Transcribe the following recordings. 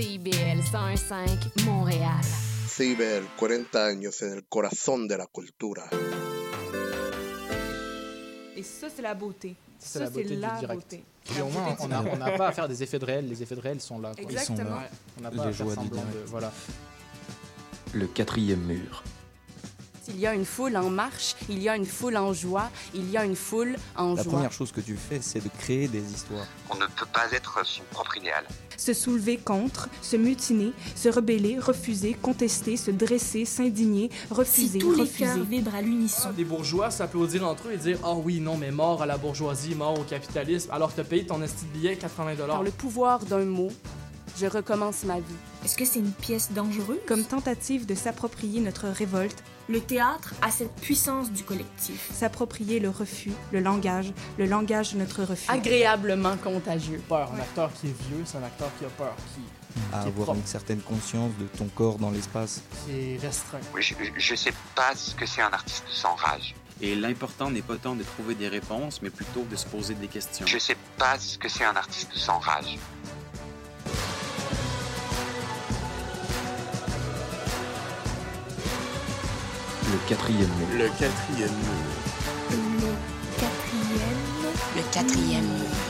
CIBL 101.5 Montréal. CIBL, 40 años en el corazón de la cultura. Et ça, c'est la beauté. C'est Ça, la beauté c'est du la direct. beauté. La au moins, beauté on n'a pas à faire des effets de réel, les effets de réel sont là. quoi. Exactement. Ouais, On n'a pas Les à faire semblant de... Voilà. Le quatrième mur. S'il y a une foule en marche, il y a une foule en joie, il y a une foule en La joie. première chose que tu fais, c'est de créer des histoires. On ne peut pas être son propre idéal. Se soulever contre, se mutiner, se rebeller, refuser, contester, se dresser, s'indigner, refuser, Si tous les cœurs vibrent à l'unisson, Les bourgeois s'applaudir entre eux et dire Ah oui, non, mais mort à la bourgeoisie, mort au capitalisme, alors que t'as payé ton esti de billet 80 Par le pouvoir d'un mot, je recommence ma vie. est-ce que c'est une pièce dangereuse? Comme tentative de s'approprier notre révolte, Le théâtre a cette puissance du collectif. s'approprier le refus, le langage, le langage de notre refus. Agréablement contagieux. Peur. Un acteur qui est vieux, c'est un acteur qui a peur, qui, À avoir propre. une certaine conscience de ton corps dans l'espace. qui est restreint. Oui, je, je sais pas ce que c'est un artiste sans rage. Et l'important n'est pas tant de trouver des réponses, mais plutôt de se poser des questions. Je sais pas ce que c'est un artiste sans rage. Le quatrième mur. Le quatrième mur. Le quatrième, Le quatrième mur.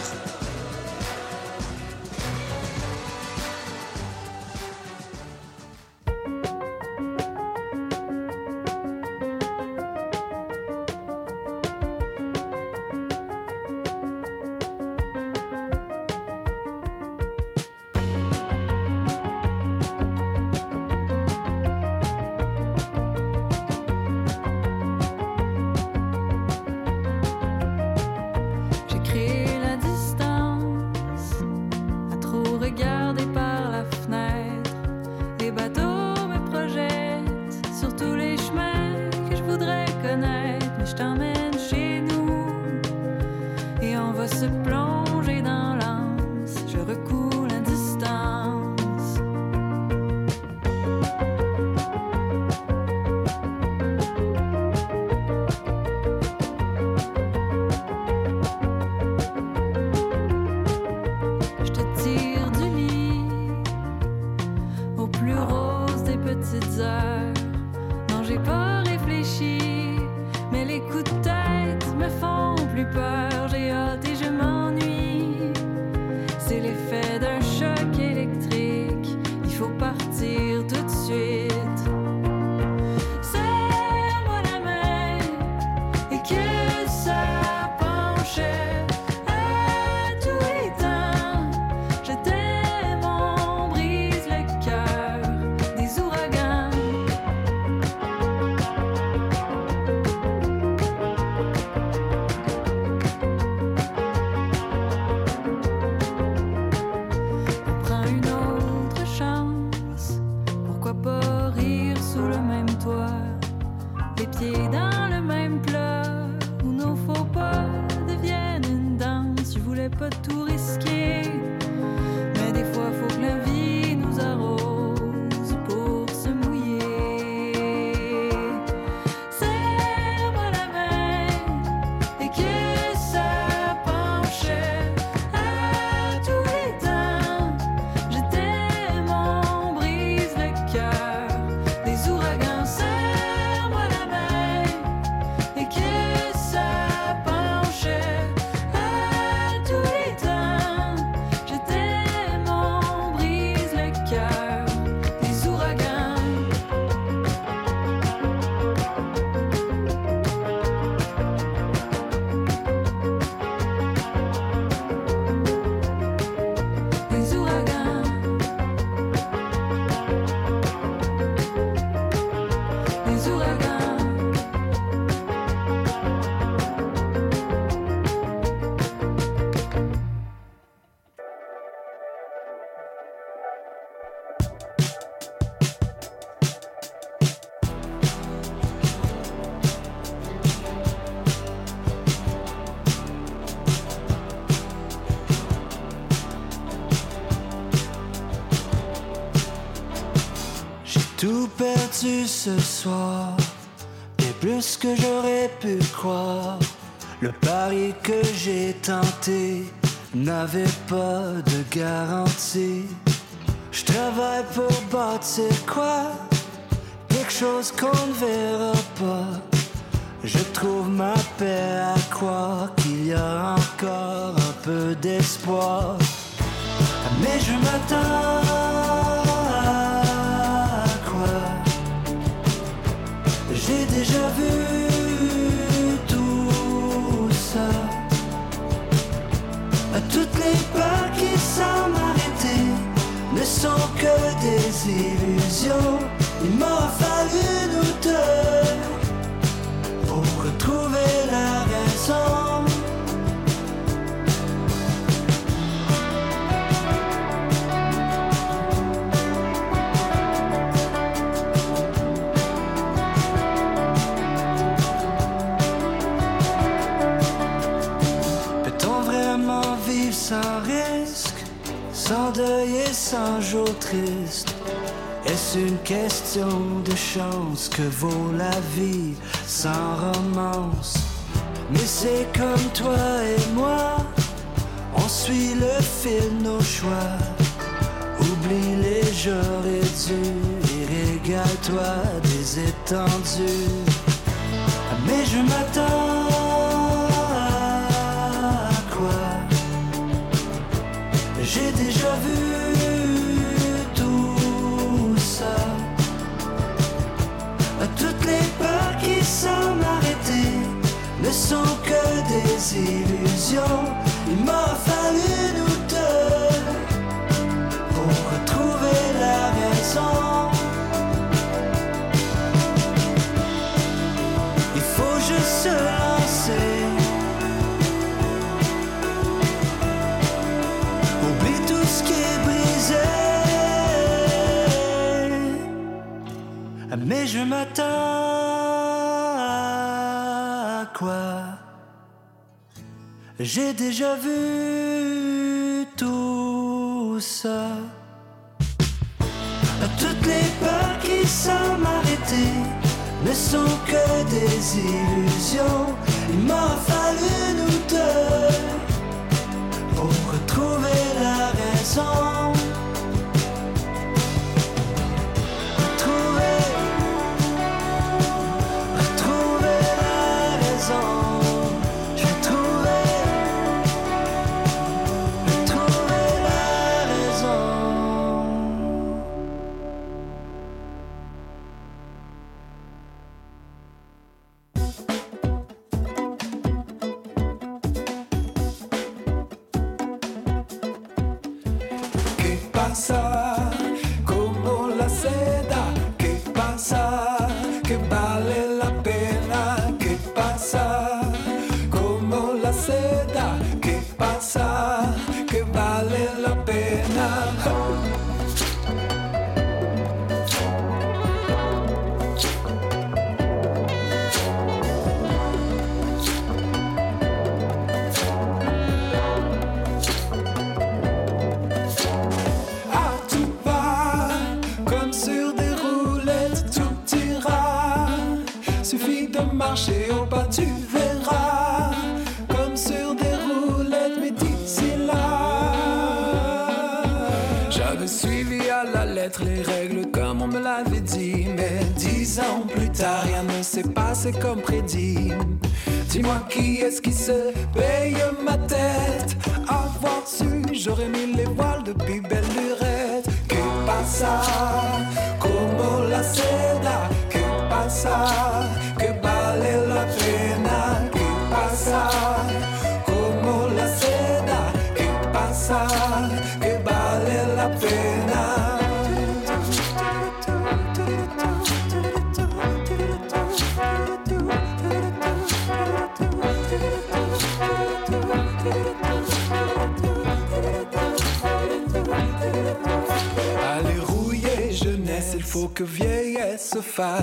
Ce soir, et plus que j'aurais pu croire. Le pari que j'ai tenté n'avait pas de garantie. Je travaille pour bâtir quoi? Quelque chose qu'on ne verra pas. Je trouve ma paix à croire qu'il y a encore un peu d'espoir. Mais je m'attends sont que des illusions. Est-ce une question de chance que vaut la vie sans romance? Mais c'est comme toi et moi, on suit le fil de nos choix. Oublie les j'aurais dû et régale-toi des étendues. Mais je m'attends sont que des illusions. Il m'a fallu nous deux pour retrouver la raison. Il faut juste se lancer. Oublie tout ce qui est brisé. Mais je m'attends J'ai déjà vu tout ça. Toutes les peurs qui semblent arrêter ne sont que des illusions.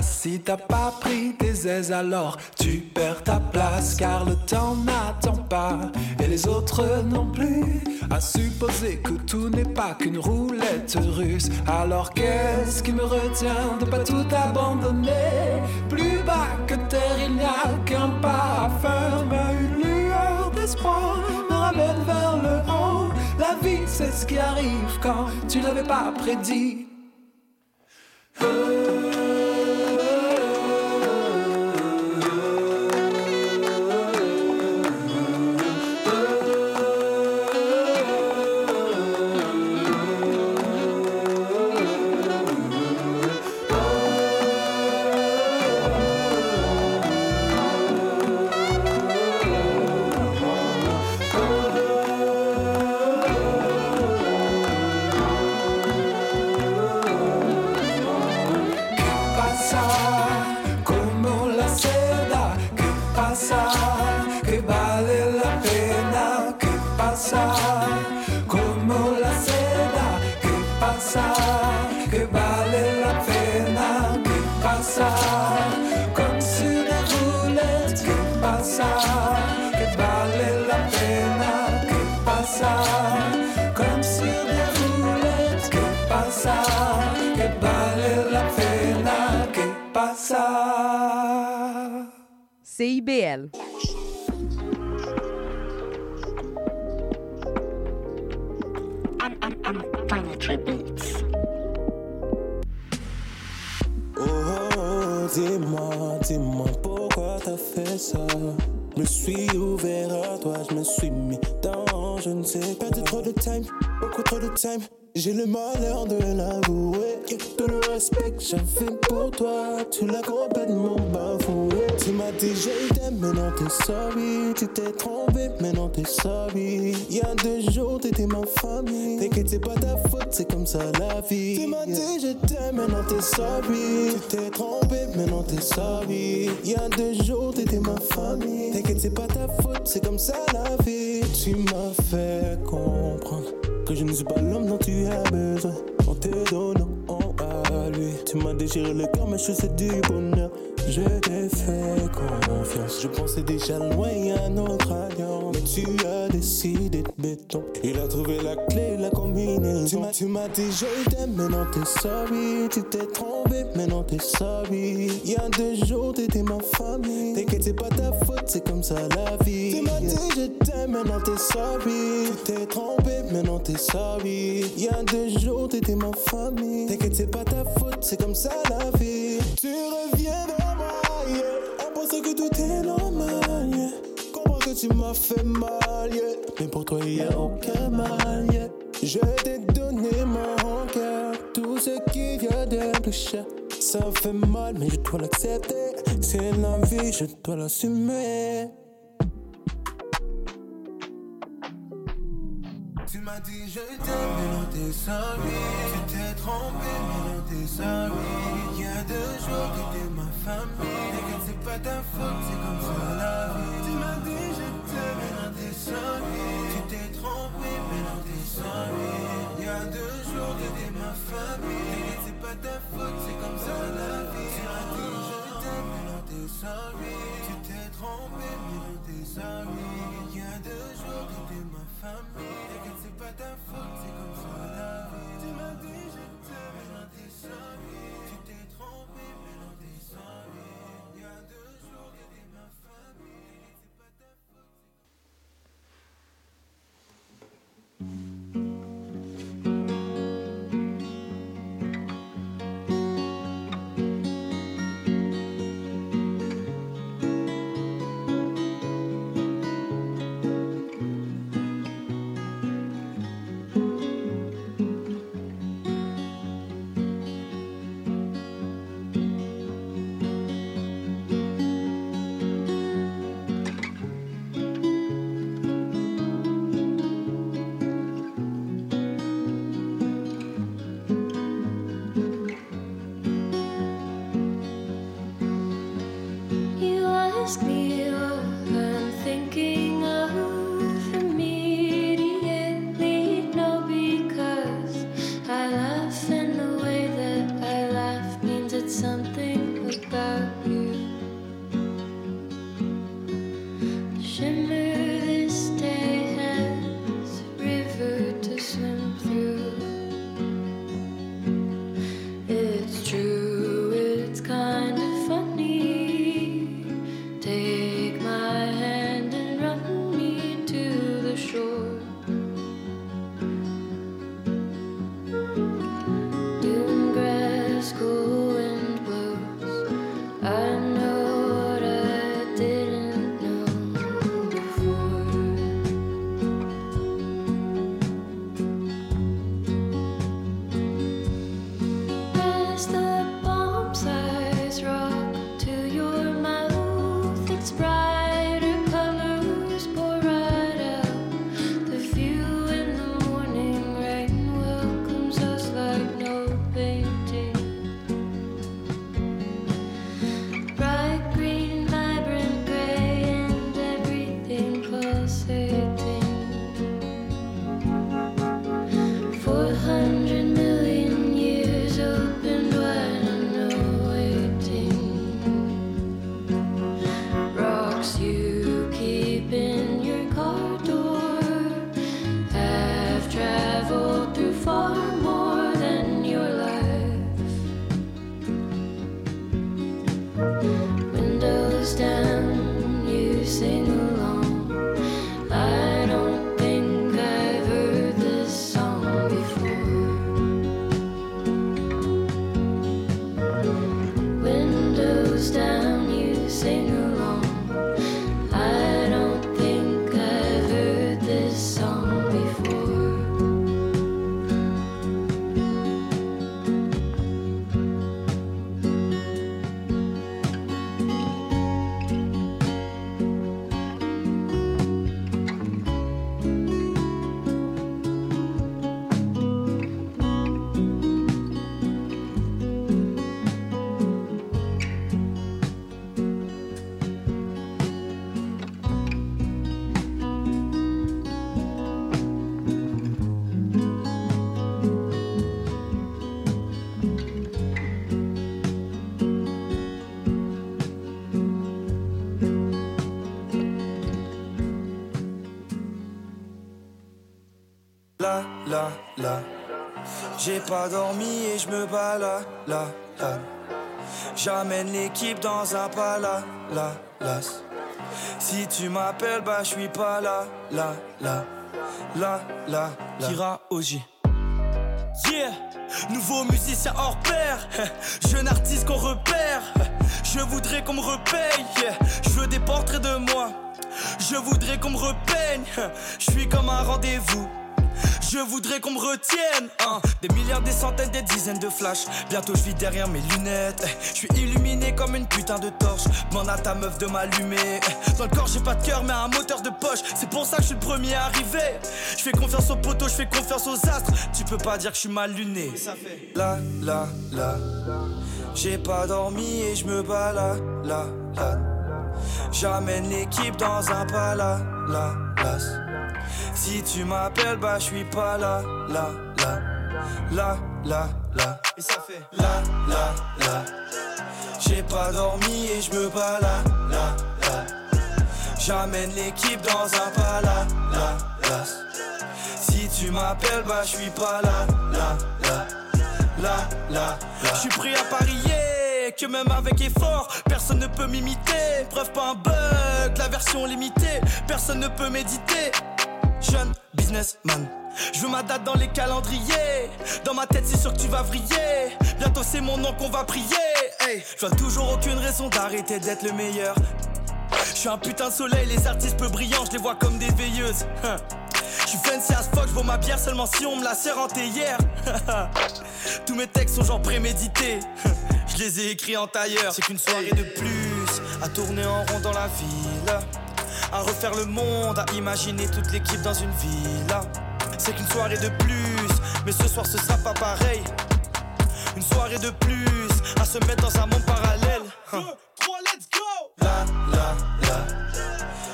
Si t'as pas pris tes aises, alors tu perds ta place, car le temps n'attend pas, et les autres non plus. À supposer que tout n'est pas qu'une roulette russe, alors qu'est-ce qui me retient de pas tout abandonner? Plus bas que terre, il n'y a qu'un pas à mais une lueur d'espoir me ramène vers le haut. La vie, c'est ce qui arrive quand tu l'avais pas prédit. Je me suis ouvert à toi, je me suis mis dans, je ne sais pas, de trop de time, beaucoup trop de time. J'ai le malheur de l'avouer. Tout le respect que j'avais pour toi, tu l'as complètement bafoué. Tu m'as dit je t'aime, mais non t'es sorry. Tu t'es trompé, mais non t'es sorry. Il y a deux jours, t'étais ma famille. T'inquiète, c'est pas ta faute, c'est comme ça la vie. Tu m'as dit je t'aime, mais non t'es sorry. Tu t'es trompé, mais non t'es sorry. Il y a deux jours, t'étais ma famille. T'inquiète, c'est pas ta faute, c'est comme ça la vie. Tu m'as fait comprendre que je ne suis pas l'homme dont tu as besoin. En te lui, tu m'as déchiré le cœur, mais je sais du bonheur. Je t'ai fait confiance. Je pensais déjà loin à notre alliance. Mais tu as décidé de béton. Il a trouvé la clé, la combinaison. Tu m'as, dit je t'aime, mais non t'es sorry. Tu t'es trompé, mais non t'es sorry. Il y a deux jours, t'étais ma famille. T'inquiète, c'est pas ta faute, c'est comme ça la vie. Tu m'as dit je t'aime, mais non t'es sorry. Tu t'es trompé, mais non t'es sorry. Il y a deux jours, t'étais ma famille. T'inquiète, c'est pas ta faute, c'est comme ça la vie. Tu reviens vers moi, yeah. On pense que tout est normal, yeah. Comprends que tu m'as fait mal. Mais pour toi, y a aucun mal. Je t'ai donné mon cœur, tout ce qu'il y a de plus cher. Ça fait mal, mais je dois l'accepter. C'est la vie, je dois l'assumer. M'as dit je t'aime, mais non t'es sorry. Tu t'es trompé, mais non t'es sorry. Il y a deux jours que t'es ma famille. T'inquiète, c'est pas ta faute, c'est comme ça la vie. Tu m'as dit je t'aime, mais non t'es sorry. Tu t'es trompé, mais non t'es sorry. Il y a deux jours que t'es ma famille. T'inquiète, c'est pas ta faute, c'est comme ça la vie. Tu m'as dit je t'aime, mais non t'es sorry. Tu t'es trompé, mais non t'es sorry. T'inquiète, c'est J'ai pas dormi et je me balade, là, là. J'amène l'équipe dans un pala, là, là. Si tu m'appelles, bah je suis pas là, là, là, là, là, là. Kira Oji. Yeah, nouveau musicien hors pair, jeune artiste qu'on repère. Je voudrais qu'on me repaye, je veux des portraits de moi. Je voudrais qu'on me repeigne, je suis comme un rendez-vous. Je voudrais qu'on me retienne, hein. Des milliards, des centaines, des dizaines de flashs. Bientôt je vis derrière mes lunettes. Je suis illuminé comme une putain de torche. Demande à ta meuf de m'allumer. Dans le corps, j'ai pas de cœur, mais un moteur de poche. C'est pour ça que je suis le premier arrivé. Je fais confiance aux poteaux, je fais confiance aux astres. Tu peux pas dire que je suis mal luné. Là, là, là. J'ai pas dormi et je me balade, là, là. J'amène l'équipe dans un pala, là, là. Si tu m'appelles, bah je suis pas là, là, là, là, là, là. Et ça fait là, là, là. J'ai pas dormi et je me balade, là, là. J'amène l'équipe dans un pala, là, là. Si tu m'appelles, bah je suis pas là, là, là, là, là, là. Je suis prêt à parier que même avec effort, personne ne peut m'imiter. Preuve pas un bug, la version limitée, personne ne peut méditer. Jeune businessman, je veux ma date dans les calendriers. Dans ma tête, c'est sûr que tu vas vriller. Bientôt, c'est mon nom qu'on va prier. Hey, je vois toujours aucune raison d'arrêter d'être le meilleur. Je suis un putain de soleil, les artistes peu brillants, je les vois comme des veilleuses. Je suis fancy as fuck, je ma bière seulement si on me la sert en hier. Tous mes textes sont genre prémédités. Je les ai écrits en tailleur. C'est qu'une soirée de plus à tourner en rond dans la ville. À refaire le monde, à imaginer toute l'équipe dans une villa. C'est qu'une soirée de plus, mais ce soir ce sera pas pareil. Une soirée de plus, à se mettre dans un monde parallèle. Hein. let's go! Là, là, là.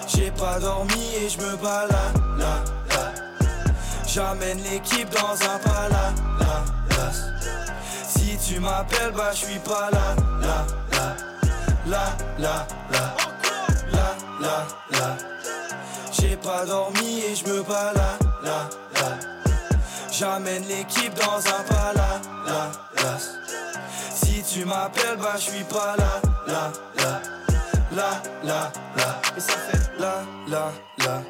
J'ai pas dormi et je me balade, là, là. J'amène l'équipe dans un pala, là, là. Si tu m'appelles, bah je suis pas là, là, là, là, là, là, là, là. J'ai pas dormi et je me balade, là, là. J'amène l'équipe dans un pala, là, là. Si tu m'appelles, bah je suis pas là, là, là. Et ça fait là, là, là.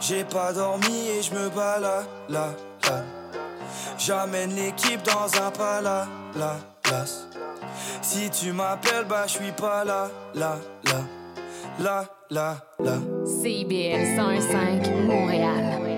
J'ai pas dormi et je me balade, là, là. J'amène l'équipe dans un pala, là, là. Si tu m'appelles, bah je suis pas là, là, là, là, là, là. CIBL 105 Montréal.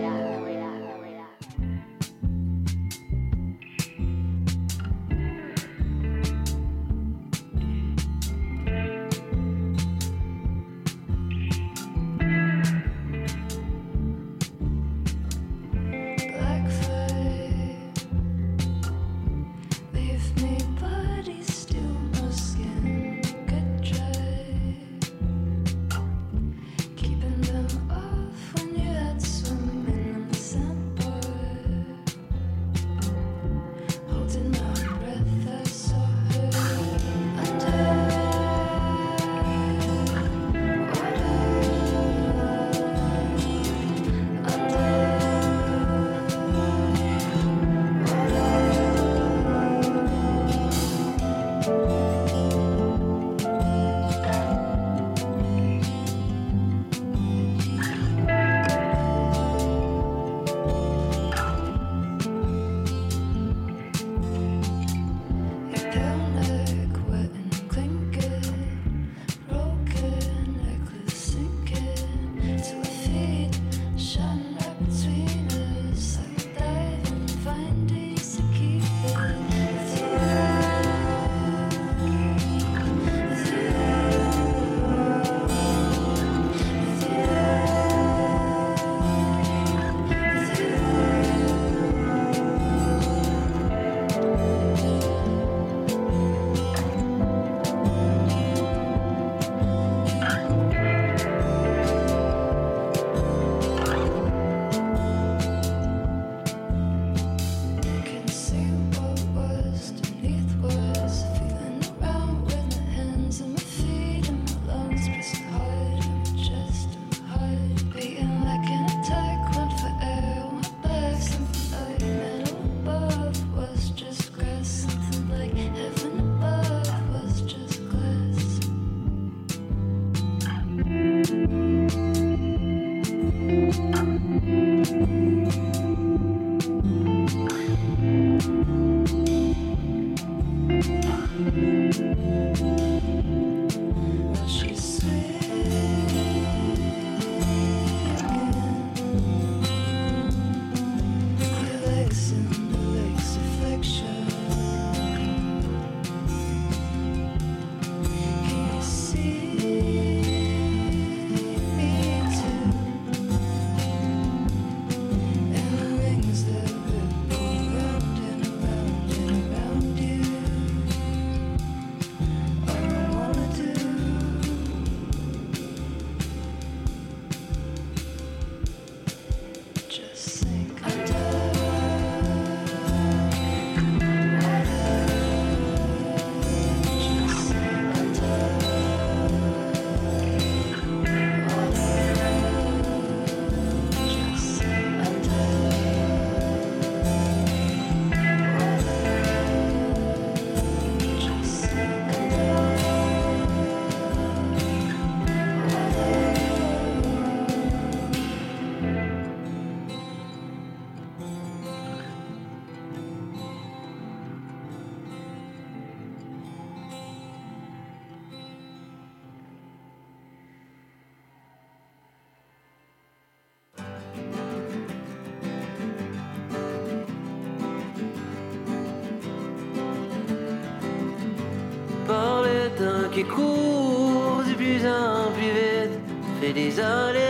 Fait des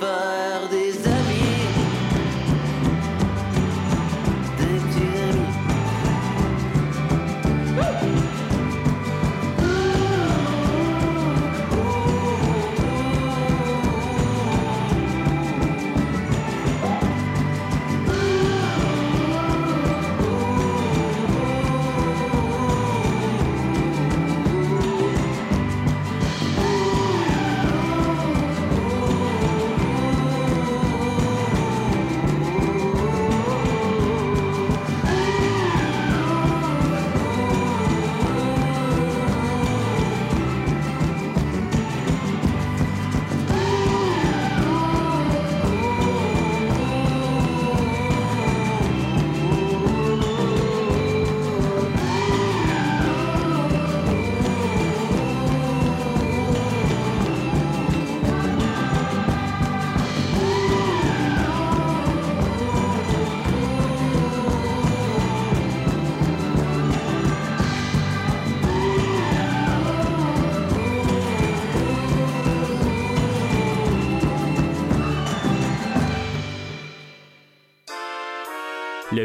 faire des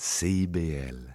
CIBL.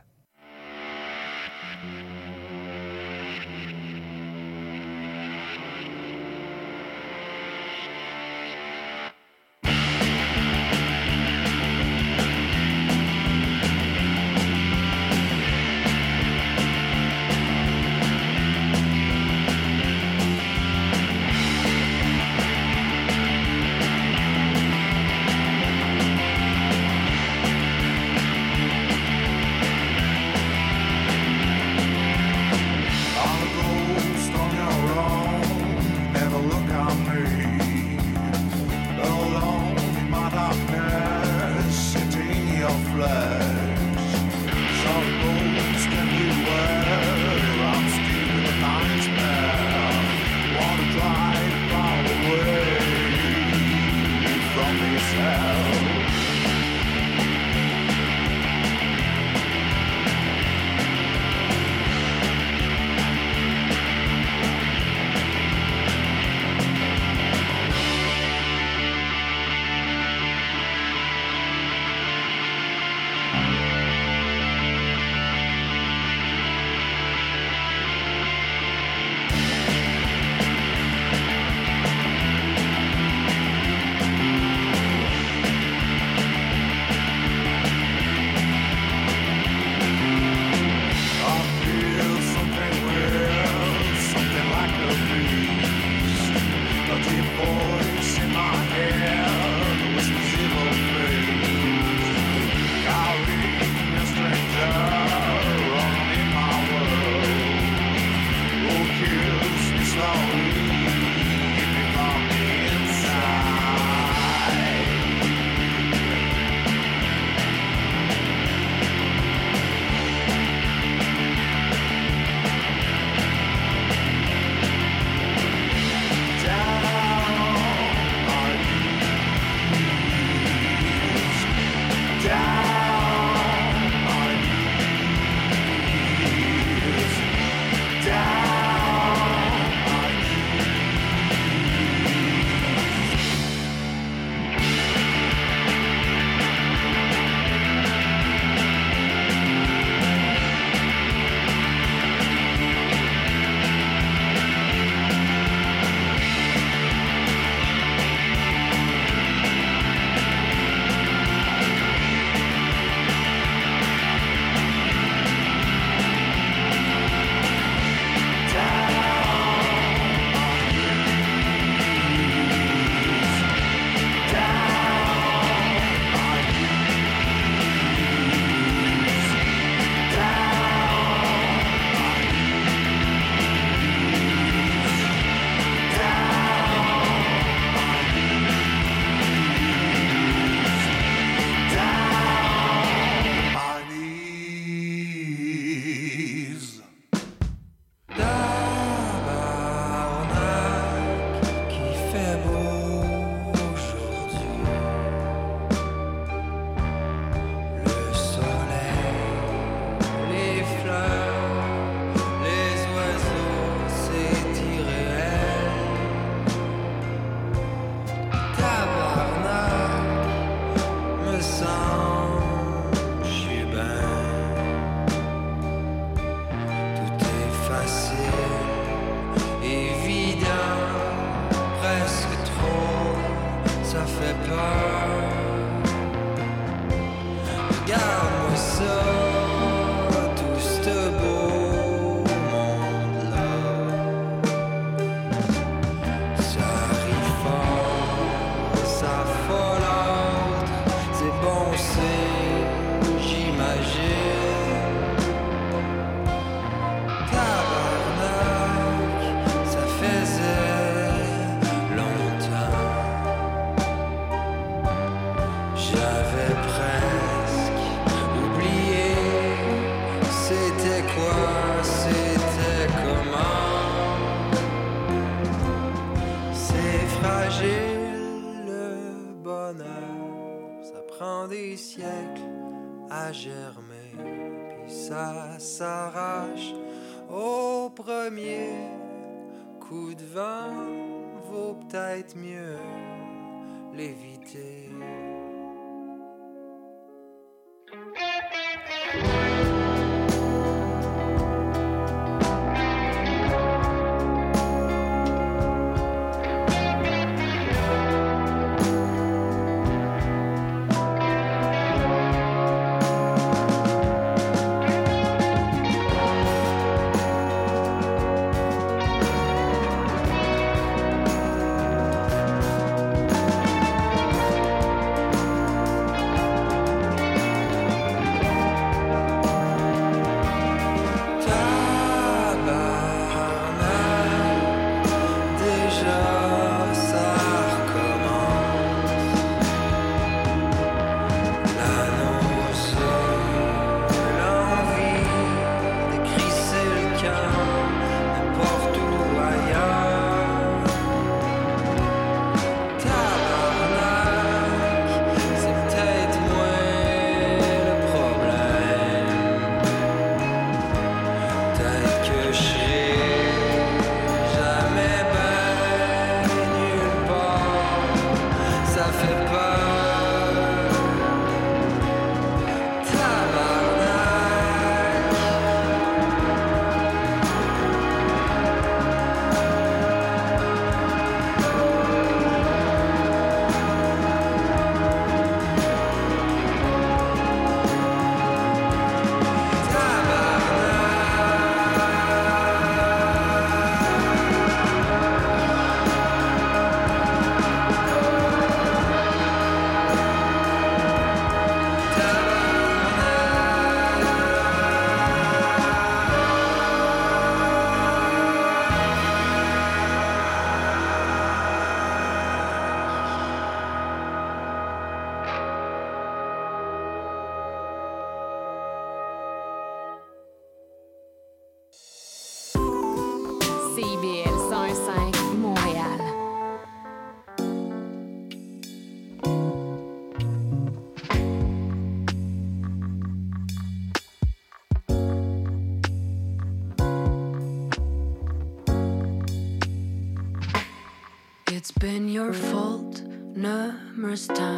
fault numerous times.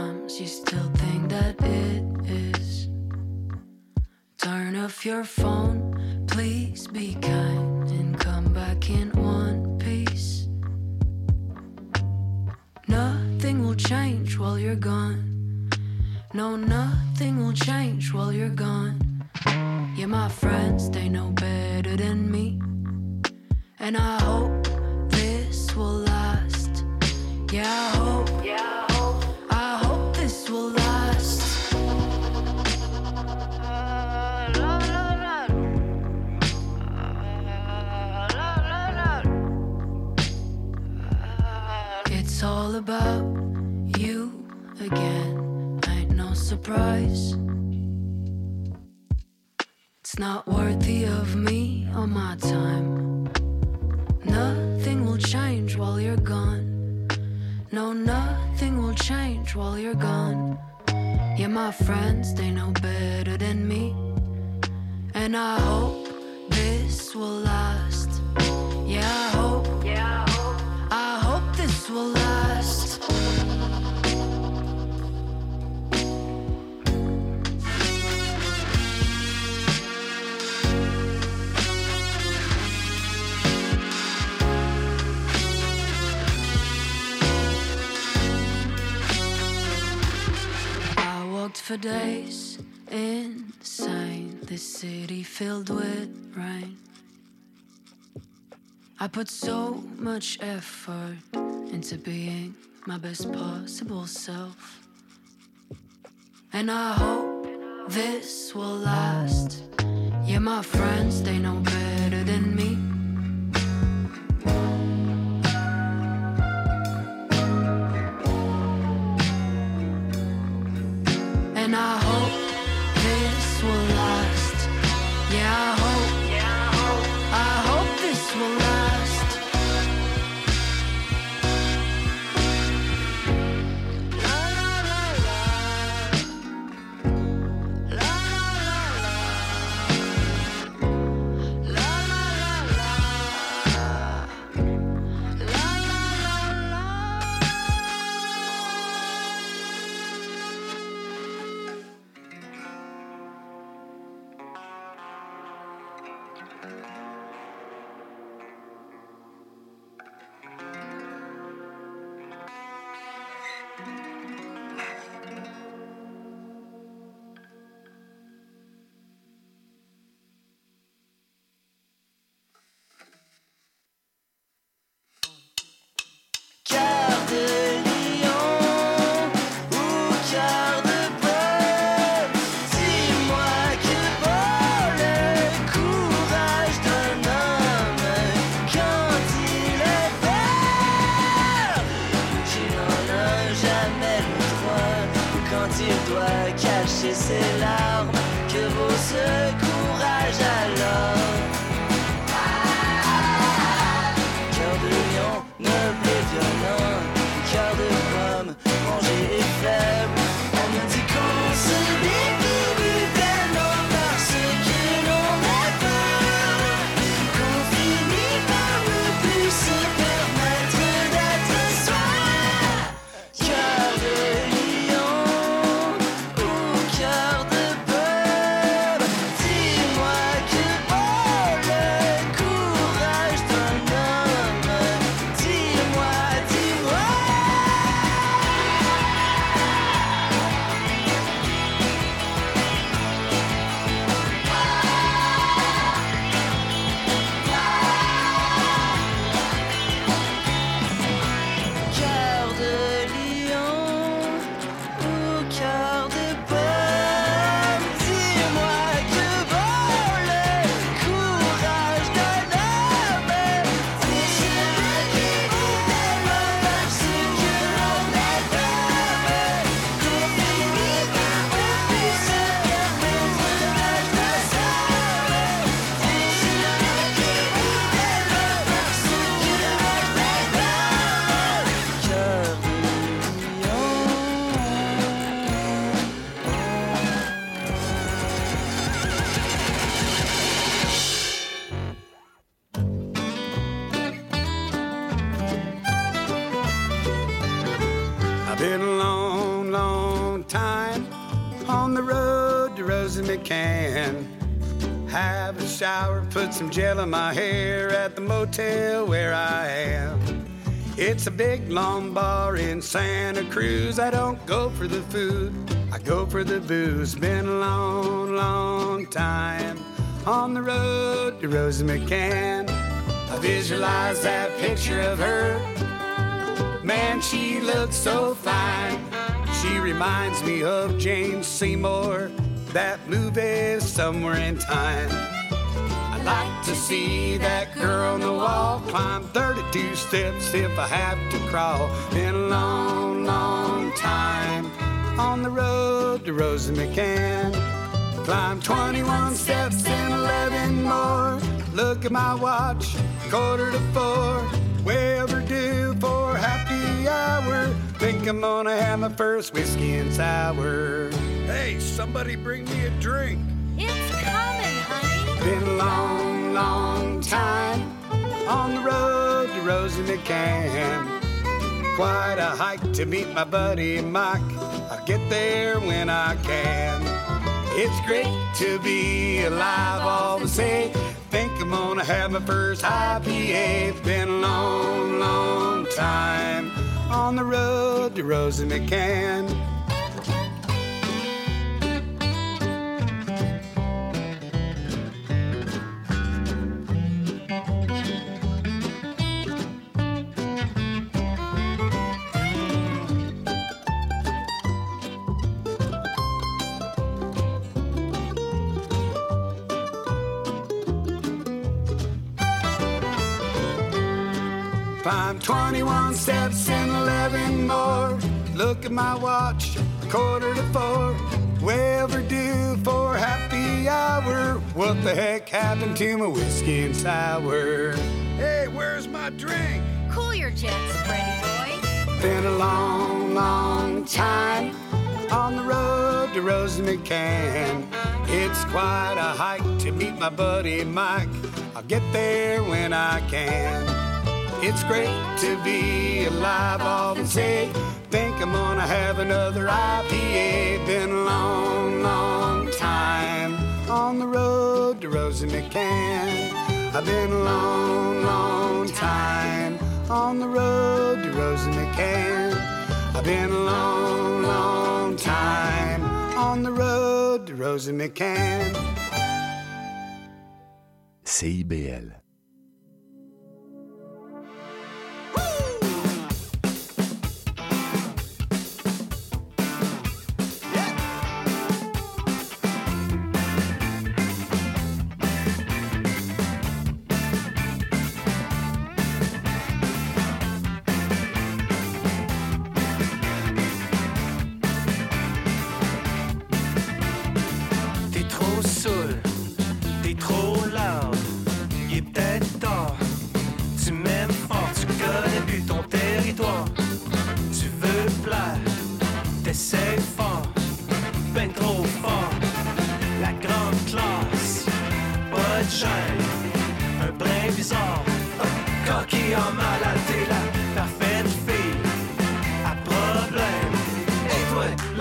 for days inside the city filled with rain. I put so much effort into being my best possible self. And I hope this will last. Yeah, my friends, they know better than me. Put some gel in my hair at the motel where I am. It's a big long bar in Santa Cruz. I don't go for the food, I go for the booze. Been a long, long time on the road to Rosie McCann. I visualize that picture of her Man, she looks so fine. She reminds me of Jane Seymour. That movie somewhere in time. I'd like to see that girl on the wall climb 32 steps if I have to crawl. Been a long, long time on the road to Rosie McCann. Climb 21 steps and 11 more. Look at my watch, quarter to four. Way overdue for happy hour. Think I'm gonna have my first whiskey and sour. Hey, somebody bring me a drink. It's coming, honey. Been a long, long time on the road to Rosie McCann. Quite a hike to meet my buddy Mike. I'll get there when I can. It's great to be alive, all the same. Think I'm gonna have my first IPA. Been a long, long time on the road to Rosie McCann. Climb 21 steps and 11 more. Look at my watch, quarter to four. Way overdue for happy hour. What the heck happened to my whiskey and sour? Hey, where's my drink? Cool your jets, Freddy boy. Been a long, long time on the road to Rosie McCann. It's quite a hike to meet my buddy Mike. I'll get there when I can. It's great to be alive, all the say. Think I'm gonna have another IPA. Been a long, long time on the road to Rosie McCann. I've been a long, long time on the road to Rosie McCann. I've been a long, long time on the road to Rosie McCann. CIBL.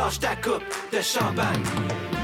Lâche ta coupe de champagne.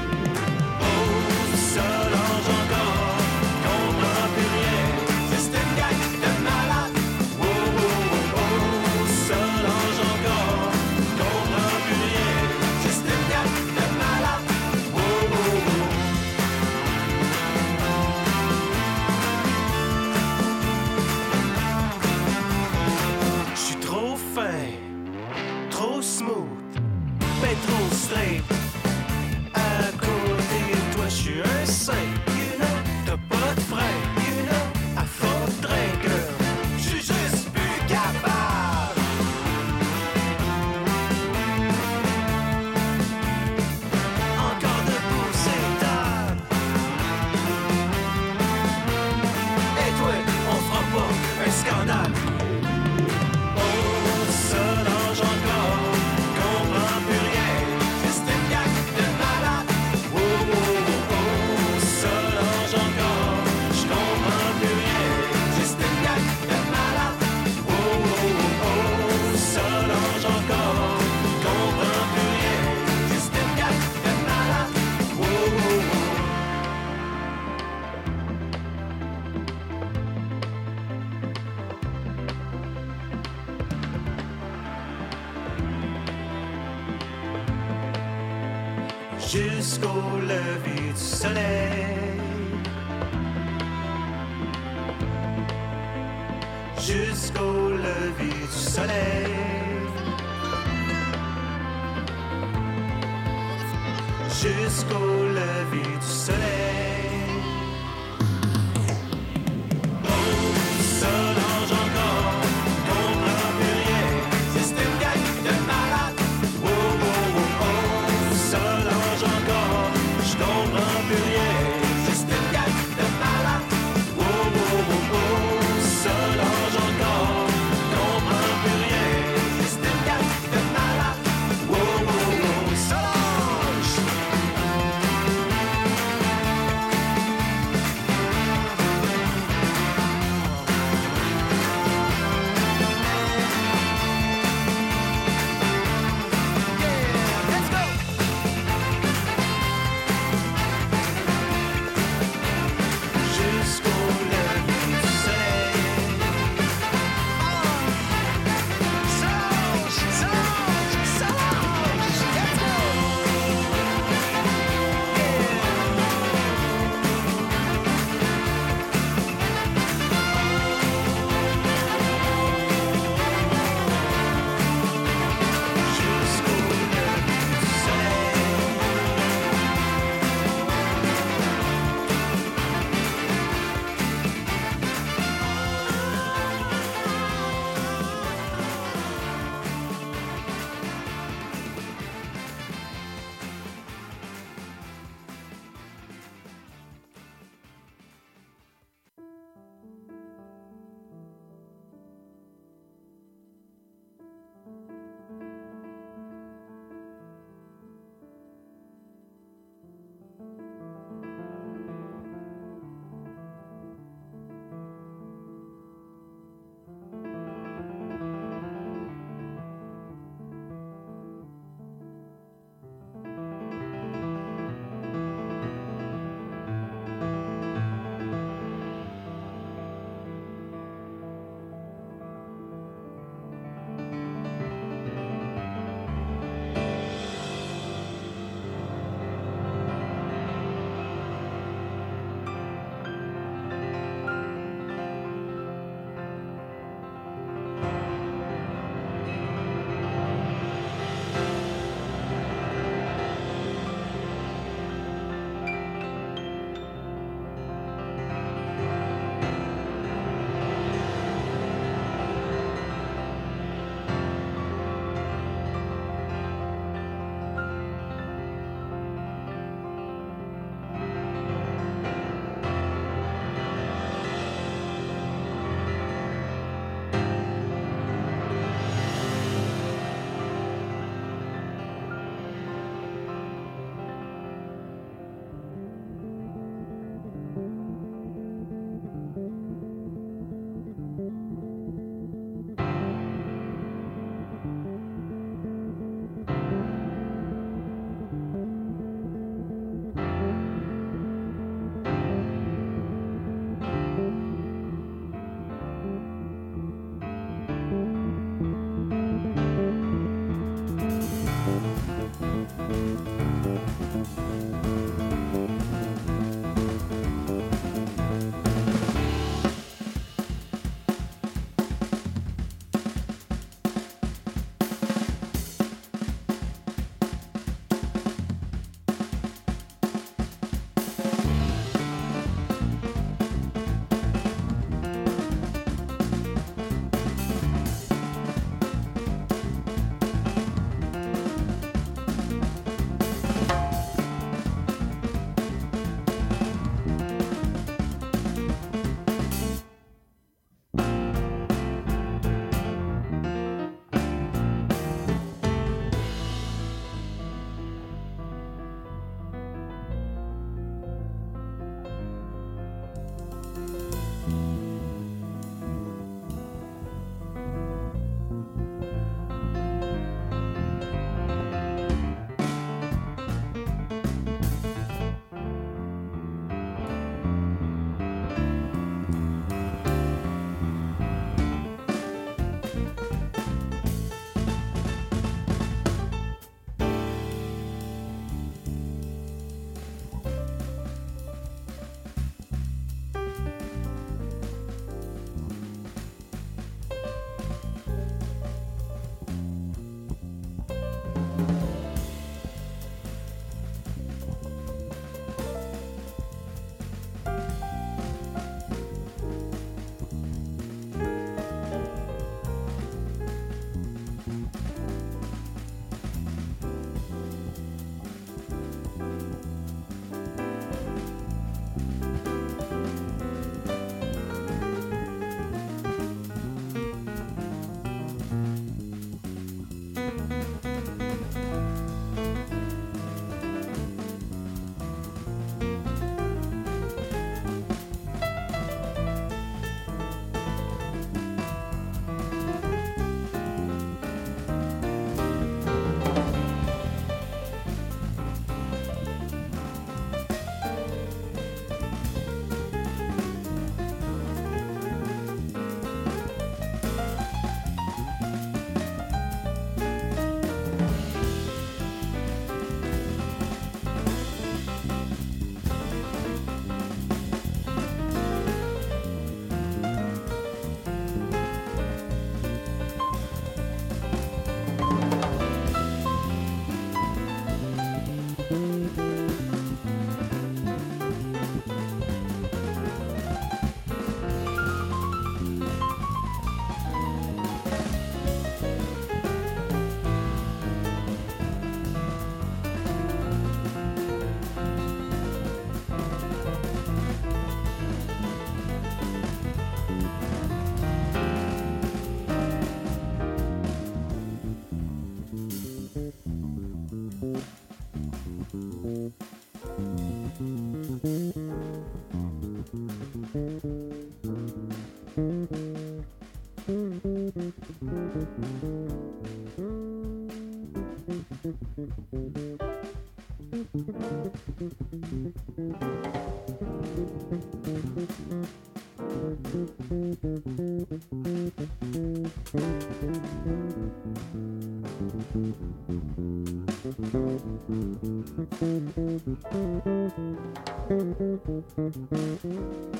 Thank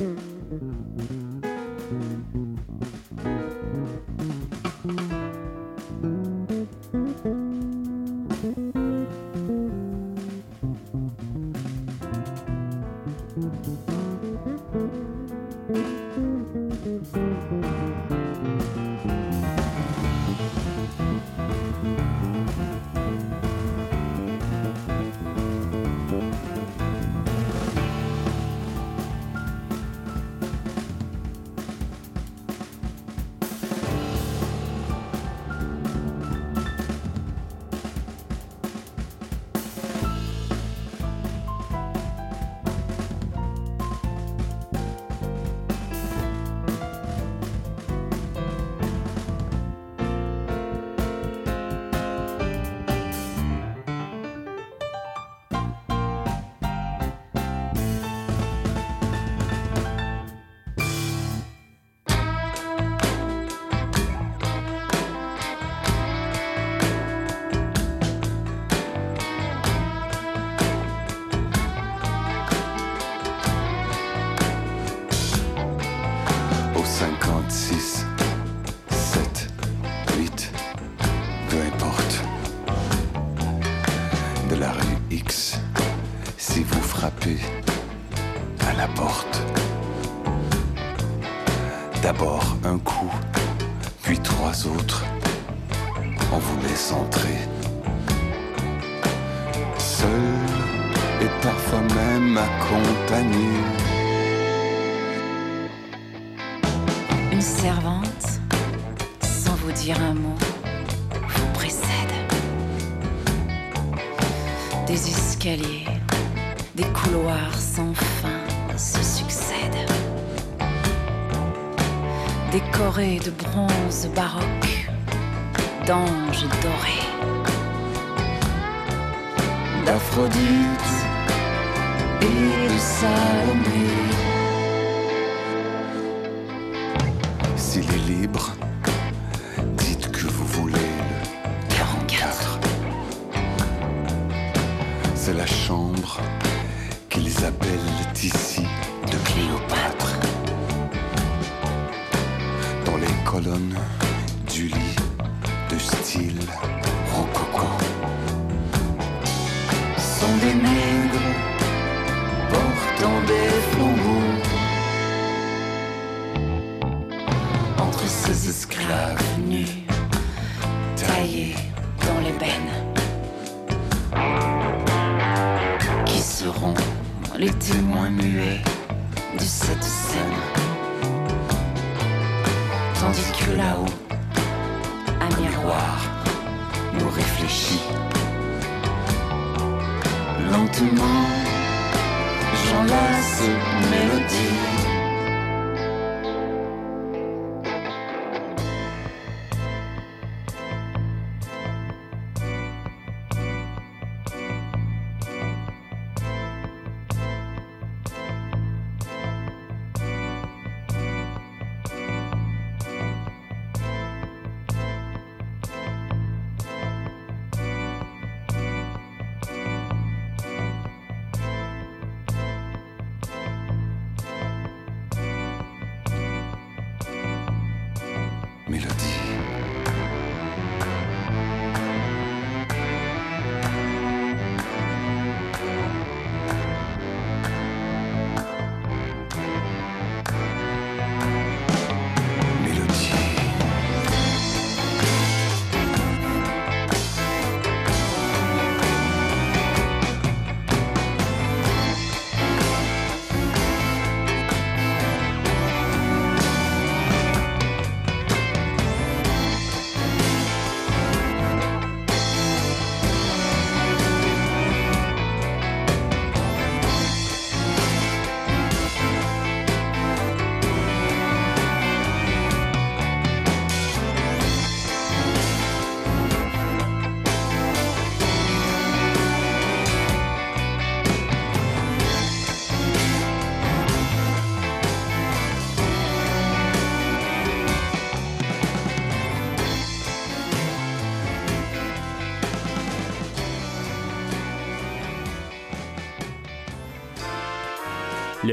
you. de bronze baroque, d'anges dorés, d'Aphrodite et de Salomé. S'il est libre, dites que vous voulez le 44. C'est la chambre qu'ils appellent ici colonne du lit de style.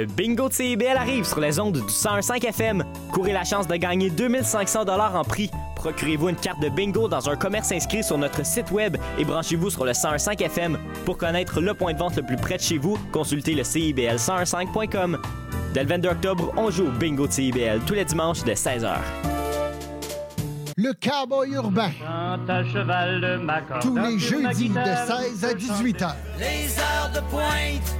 Le bingo de CIBL arrive sur les ondes du 101.5 FM. Courez la chance de gagner 2500 dollars en prix. Procurez-vous une carte de bingo dans un commerce inscrit sur notre site web et branchez-vous sur le 101.5 FM. Pour connaître le point de vente le plus près de chez vous, consultez le CIBL1015.com. Dès le 22 octobre, on joue au bingo de CIBL tous les dimanches dès 16h. Le cowboy urbain. à cheval de ma Tous les jeudis de guitare, 16 à 18 heures. Les heures de pointe,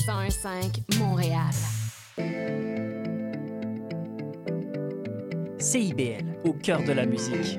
CIBL 105 Montréal. CIBL, au cœur de la musique.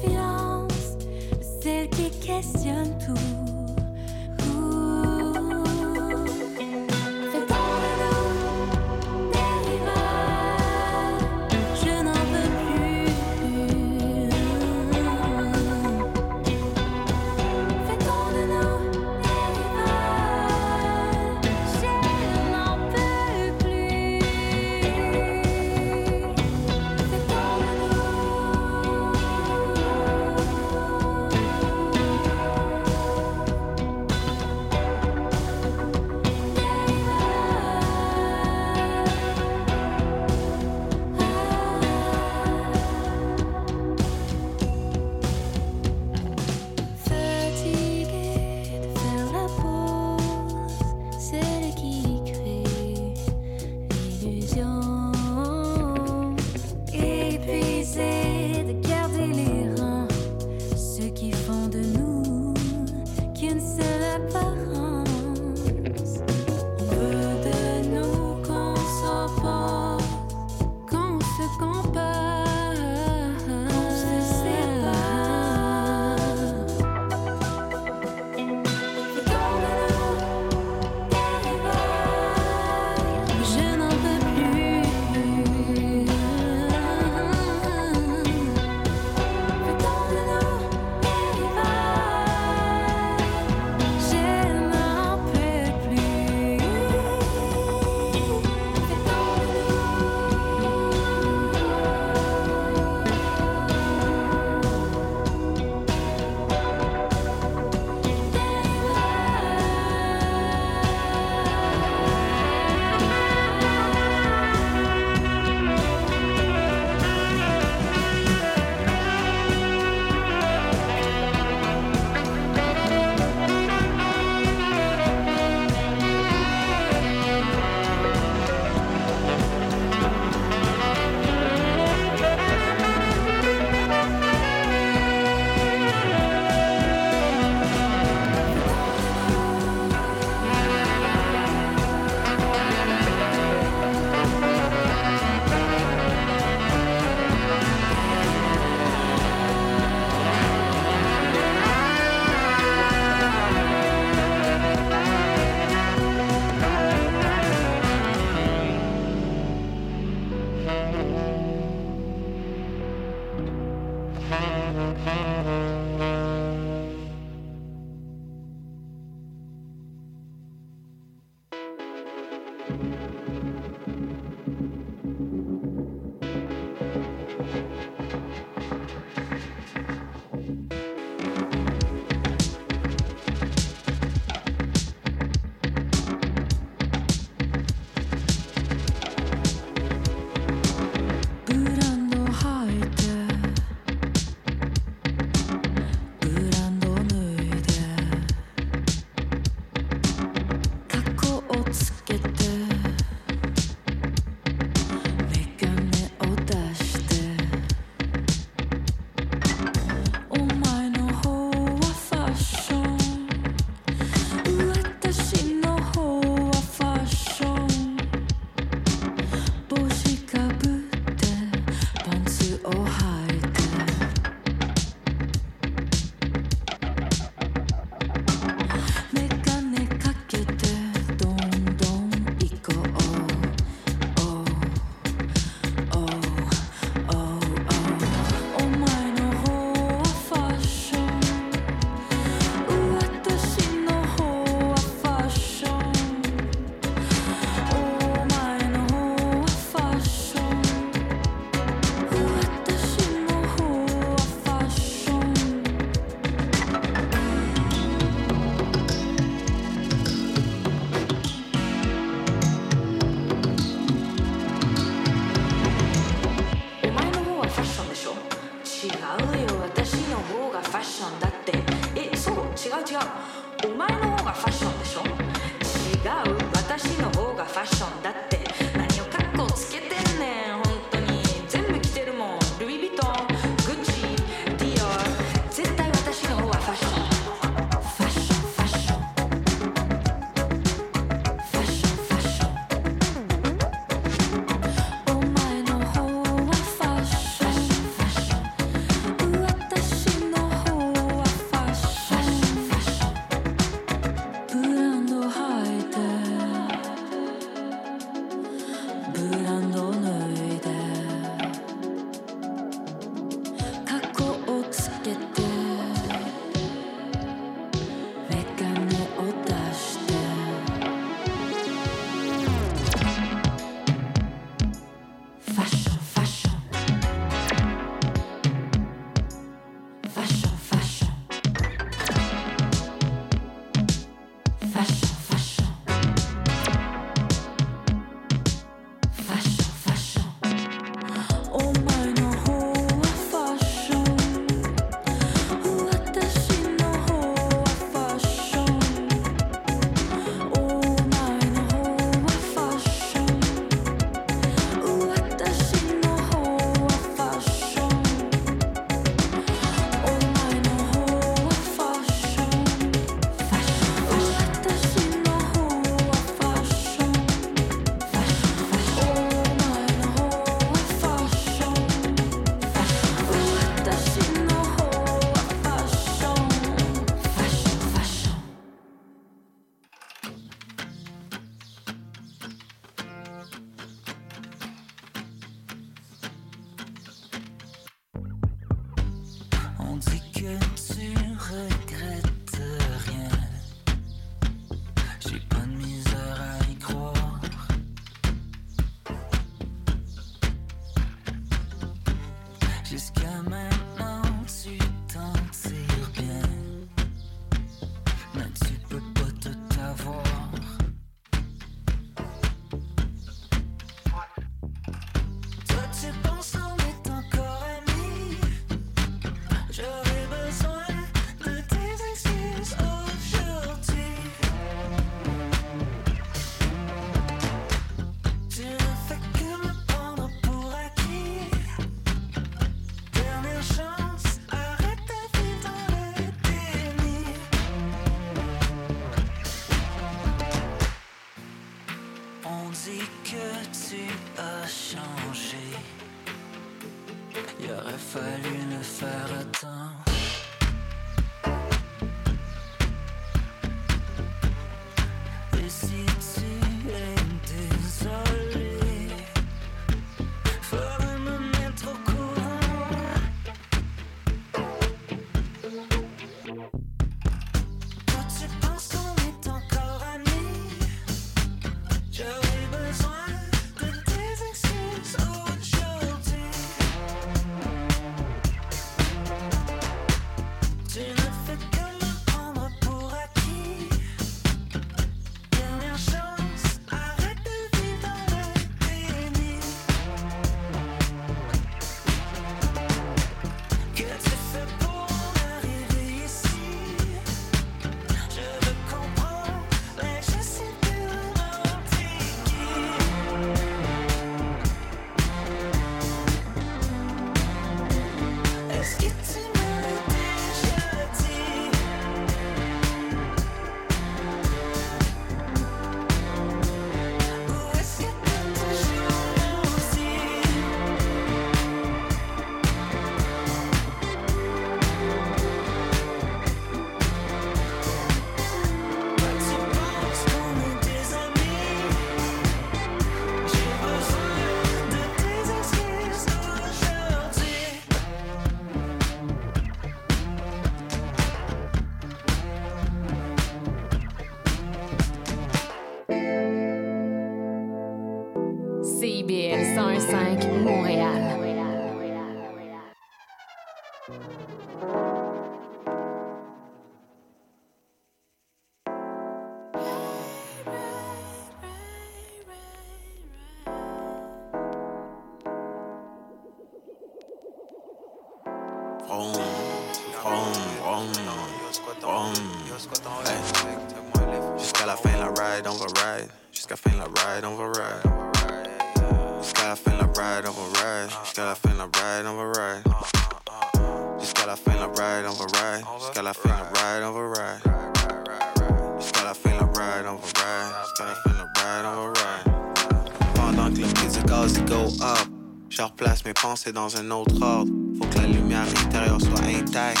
Dans un autre ordre. Faut que la lumière intérieure soit intacte.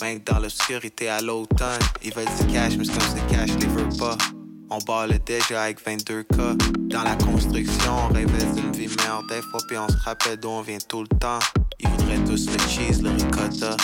Même que dans l'obscurité à l'automne, ils veulent du cash, mais comme si cash les veut pas. On le déjà avec 22K. Dans la construction, on rêvait d'une vie meilleure des fois, puis on se rappelle d'où on vient tout le temps. Ils voudraient tous le cheese, le ricotta.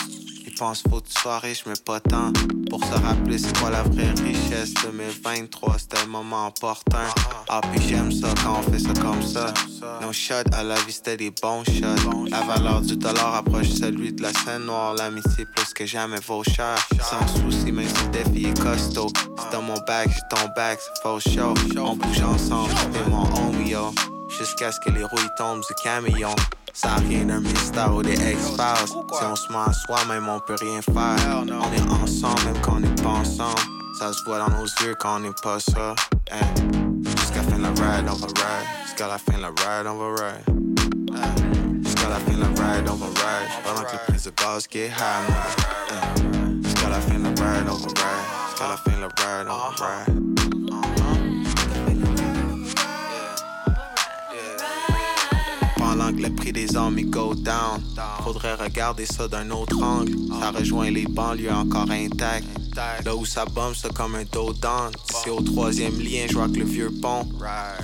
Ils pensent faut que tu sois riche, mais pas tant. Pour se rappeler c'est quoi la vraie richesse. 2023, c'était le moment opportun. Ah, puis j'aime ça quand on fait ça comme ça. Nos shots à la vie, c'était des bons shots. La valeur du dollar approche celui de la scène noire. L'amitié plus que jamais vaut cher. Sans souci, même si le défi est costaud. C'est dans mon bac, j'ai ton bac, c'est faux show. On bouge ensemble, t'es mon homie, yo. Jusqu'à ce que les rouilles tombent du camion. Ça a rien d'un mystère ou des X-Files. Si on se ment à soi-même, on peut rien faire. On est ensemble, même quand on n'est pas ensemble. Ça se voit dans nos yeux quand on n'est pas ça. Hey. Jusqu'à la fin de la ride, on va ride. Jusqu'à la fin de la ride, on va ride. Hey. Jusqu'à la fin de la ride, on va ride. Pendant que le prix de gaz get high, hey. Jusqu'à la fin de la ride, on va ride. Jusqu'à la fin de la ride, on va ride. Pendant que le prix des armes il go down, faudrait regarder ça d'un autre angle. Ça rejoint les banlieues encore intactes. Là où ça bombe, c'est comme un dos down. C'est au troisième lien, je vois que le vieux pont.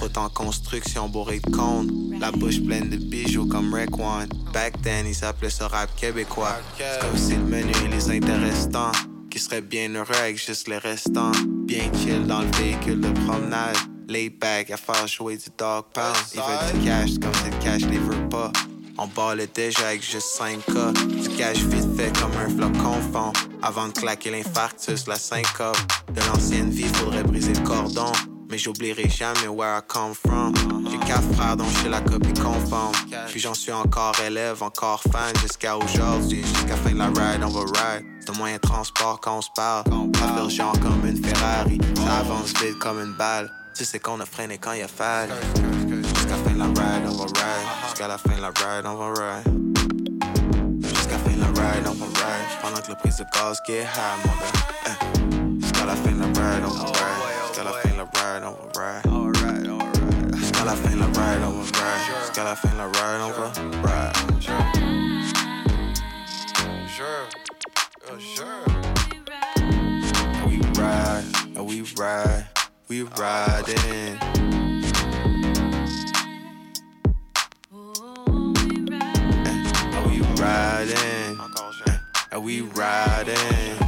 Route en construction, bourré de cônes. La bouche pleine de bijoux comme One. Back then, ils appelaient ça rap québécois. C'est comme si le menu les intéressants. Qui seraient bien heureux avec juste les restants. Bien chill dans le véhicule de promenade. Lay back à faire jouer du dog pound. Ils veulent du cash comme si le cash les veut pas. On balle déjà avec juste 5K. Du cash vite fait comme un flocon fond. Avant de claquer l'infarctus, la syncope. De l'ancienne vie, faudrait briser le cordon. Mais j'oublierai jamais where I come from. J'ai quatre frères dont je suis la copie conforme. Puis j'en suis encore élève, encore fan jusqu'à aujourd'hui. Jusqu'à fin de la ride, on va ride. C'est moyen de transport quand on se parle. Genre comme une Ferrari. Ça avance vite comme une balle. Tu sais qu'on a freiné quand il a fallu. Jusqu'à fin la ride, on va ride. Jusqu'à la fin la ride, on va ride. Jusqu'à fin la ride, on va ride. Pendant que le prix de gaz get high, mon gars. Eh. Jusqu'à la fin la ride, on va ride. Jusqu'à la fin la ride, on va ride. Jusqu'à la fin la ride, on va ride. Jusqu'à la fin la ride, on va ride. Sure. Oh, sure. We ride, we ride, we riding. And we riding, and we riding.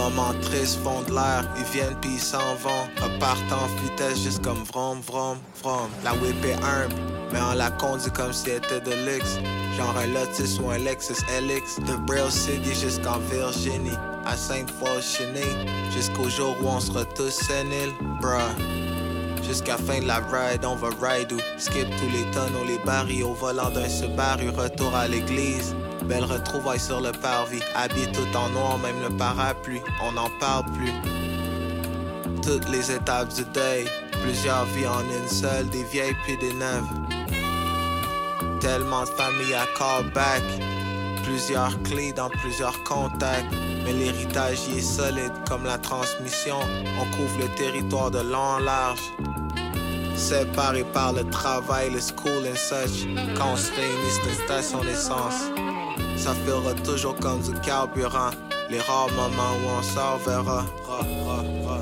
Moments tristes font de l'air, ils viennent puis ils s'en vont. Repartent en vitesse juste comme vrom, vrom, vrom. La whip est humble, mais on la conduit comme si elle était de luxe. Genre un Lotus ou un Lexus LX. De Braille City jusqu'en Virginie. À Sainte-Foy, Cheney. Jusqu'au jour où on sera tous séniles, bruh. Jusqu'à fin de la ride, on va ride ou skip tous les tonneaux, les barils au volant d'un Subaru, retour à l'église. Belle retrouvaille sur le parvis, habillé tout en noir, même le parapluie, on n'en parle plus. Toutes les étapes du deuil, plusieurs vies en une seule, des vieilles puis des neuves. Tellement de familles à callback, plusieurs clés dans plusieurs contacts. Mais l'héritage y est solide comme la transmission. On couvre le territoire de long en large. Séparés par le travail, le school and such. Quand on se réunit, c'est une station d'essence. Ça fera toujours comme du carburant. Les rares moments où on sort verra. Ra, ra, ra,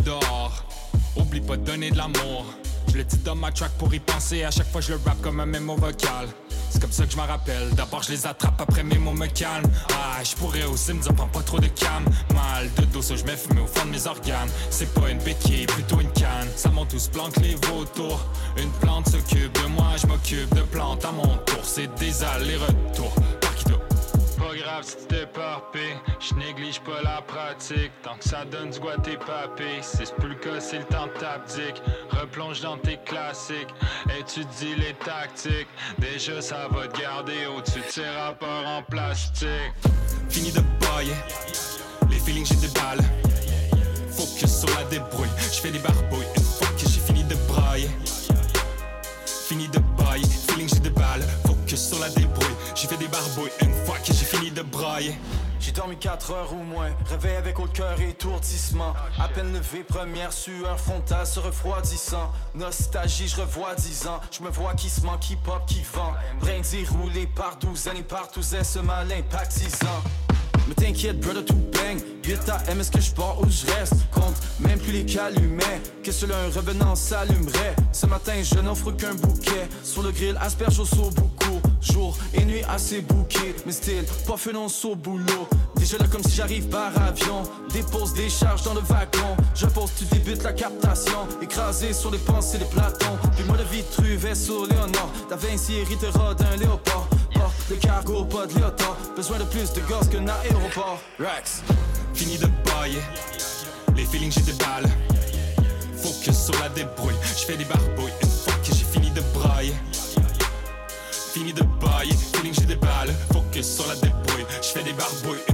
Dehors. Oublie pas de donner de l'amour. Je le dis dans ma track pour y penser. À chaque fois je le rap comme un mémo vocal. C'est comme ça que je m'en rappelle. D'abord je les attrape, après mes mots me calment. Ah, je pourrais aussi me dire prends pas trop de cam. Mal de dos, ça je mets fumé au fond de mes organes. C'est pas une béquille, plutôt une canne. Ça monte tous planque les vautours. Une plante s'occupe de moi, je m'occupe de plantes à mon tour. C'est des allers-retours. Grave si tu t'éparpilles, je néglige pas la pratique. Tant que ça donne du goût tes si c'est plus le cas, c'est le temps t'abdique. Replonge dans tes classiques, étudie les tactiques. Déjà, ça va te garder au-dessus de tes rapports en plastique. Fini de bailler, les feelings j'ai des balles. Focus sur la débrouille, je fais des barbouilles une fois que j'ai fini de brailler. Fini de bailler, feeling j'ai des balles. Focus sur la débrouille, j'ai fait des barbouilles une fois que fini de brailler. J'ai dormi 4 heures ou moins, réveil avec haut cœur étourdissement. À peine levé, première sueur frontale se refroidissant. Nostalgie, je revois 10 ans. Je me vois qui se ment, qui pop, qui vend. Brindis roulés par douzaines et par douzaines, ce mal impactisant. Mais t'inquiète, brother, tout bang. 8 AM, est-ce que je pars ou je reste? Compte même plus les calumets. Que seul un revenant s'allumerait. Ce matin, je n'offre qu'un bouquet. Sur le grill, asperge au saut beaucoup. Jour et nuit assez bouquet. Mais style, pas fenonce au boulot. Déjà là, comme si j'arrive par avion. Dépose des charges dans le wagon. Je pose, tu débutes la captation. Écrasé sur les pensées des platons. Puis moi de Vitru, vaisseau Léonard. Da Vinci héritera d'un léopard. Pas de cargo, pas de léotard. Besoin de plus de gosses qu'un aéroport. Rex. Fini de bailler, les feelings j'ai des balles. Focus sur la débrouille, je fais des barbouilles une fois que j'ai fini de brailler. Fini de bailler, feeling j'ai des balles. Focus sur la débrouille, je fais des barbouilles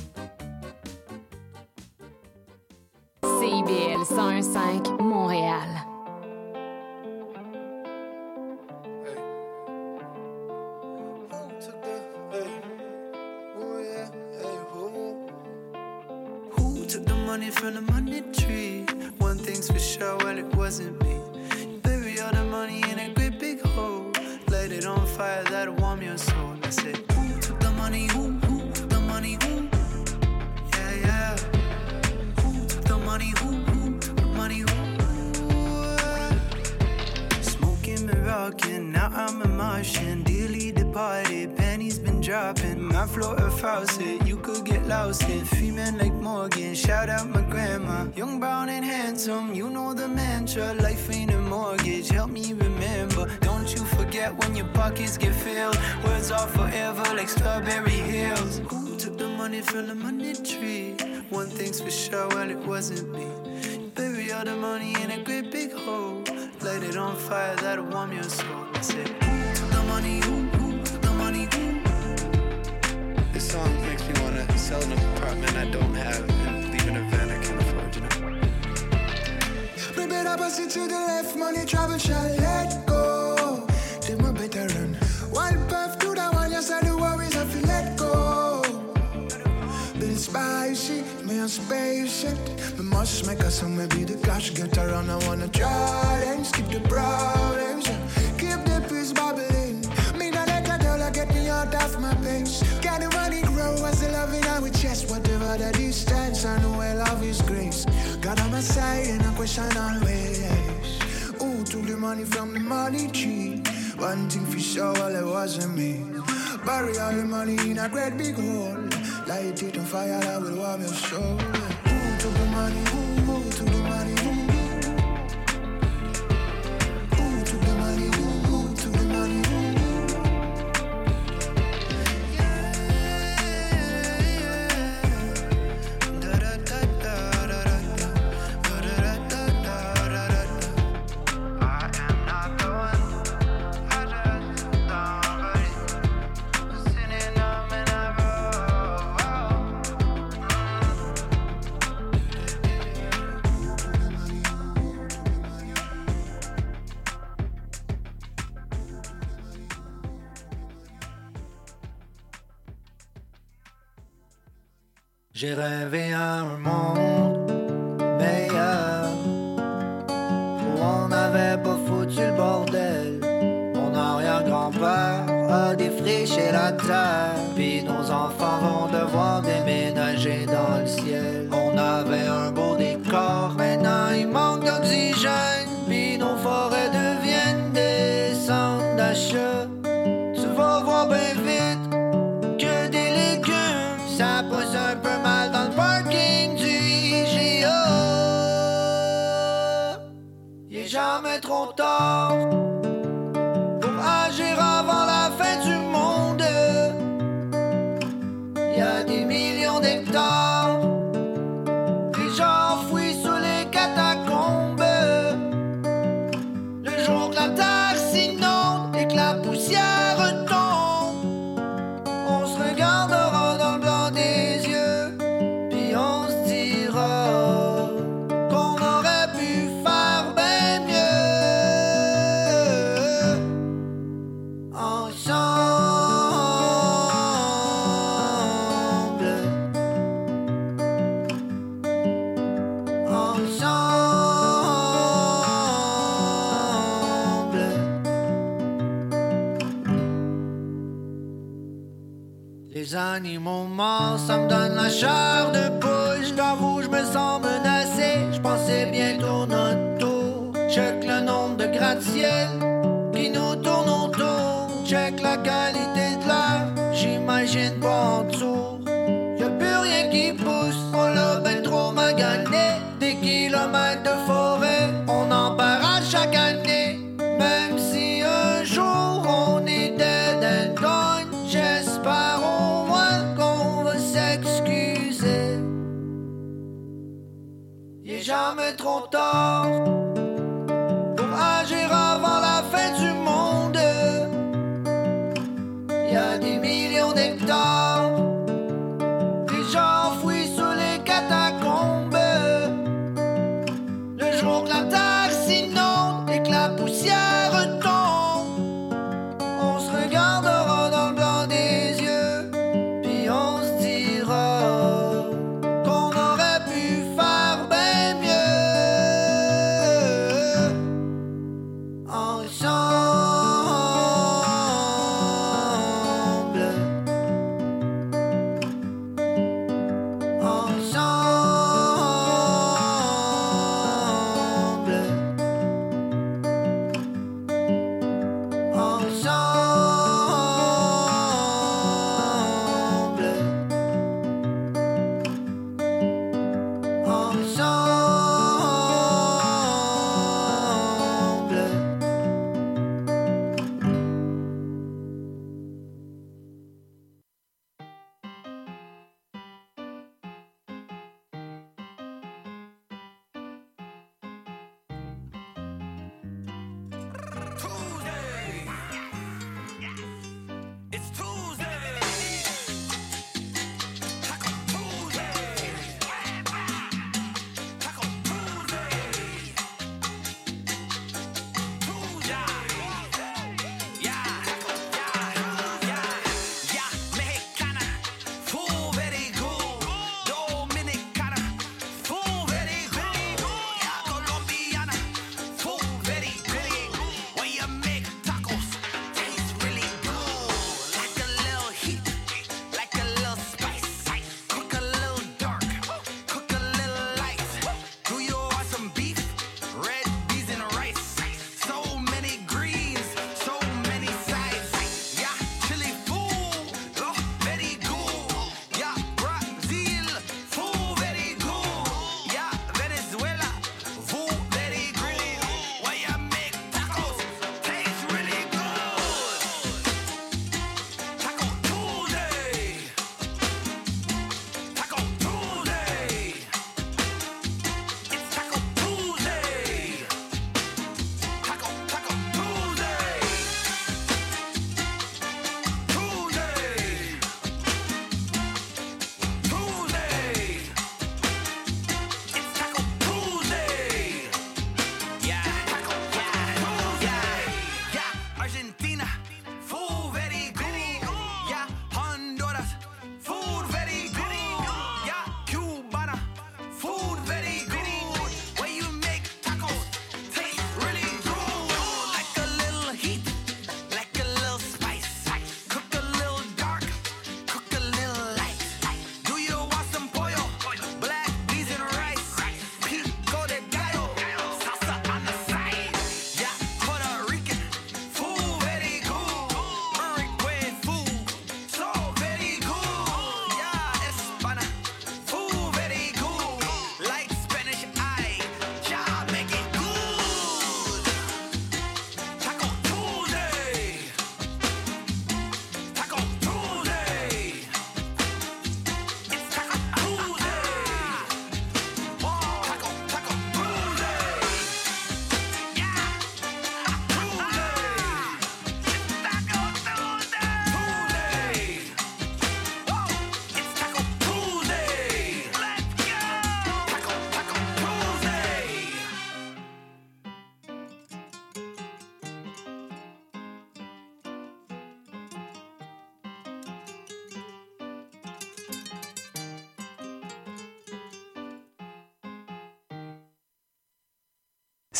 CIBL 101.5 Montréal. Who took the money from the money tree? One thing's for sure, well, it wasn't me. You bury all the money in a great big hole. Light it on fire, that'll rocking, now I'm a Martian. Dearly departed, pennies been dropping. My floor a faucet, you could get lost in. Female like Morgan, shout out my grandma. Young, brown, and handsome, you know the mantra. Life ain't a mortgage, help me remember. Don't you forget when your pockets get filled. Words are forever like strawberry hills. Who took the money from the money tree? One thing's for sure, well, it wasn't me. Bury all the money in a great big hole. Light it on fire, that'll warm your soul. I said, Who took the money? Who, who took the money? Who? This song makes me want to sell an apartment I don't have and leave an event I can't afford, you know? Baby, pass it to the left, money travel shall let go. Take my better run. One path to the one, yes, I the worries I feel let go. Been spicy, me a spaceship. Must make a song, maybe the cash get around. I wanna try and skip the problems. Keep the peace bubbling. Me not let a dollar get me out of my pace. Got the money grow as the loving I with chest. Whatever the distance, I know where love is grace. God on my side and I question always. Who took the money from the money tree? One thing for sure, well, it wasn't me. Bury all the money in a great big hole. Light it on fire, I will warm your soul to the money. J'ai rêvé un monde mon mort, ça me donne la chair de poule. Je t'avoue, je me sens menacé. Je pensais bientôt notre tour. Check le nombre de gratte-ciel qui nous tournent autour. Check la qualité de l'air. J'imagine pas en dessous. trop tort.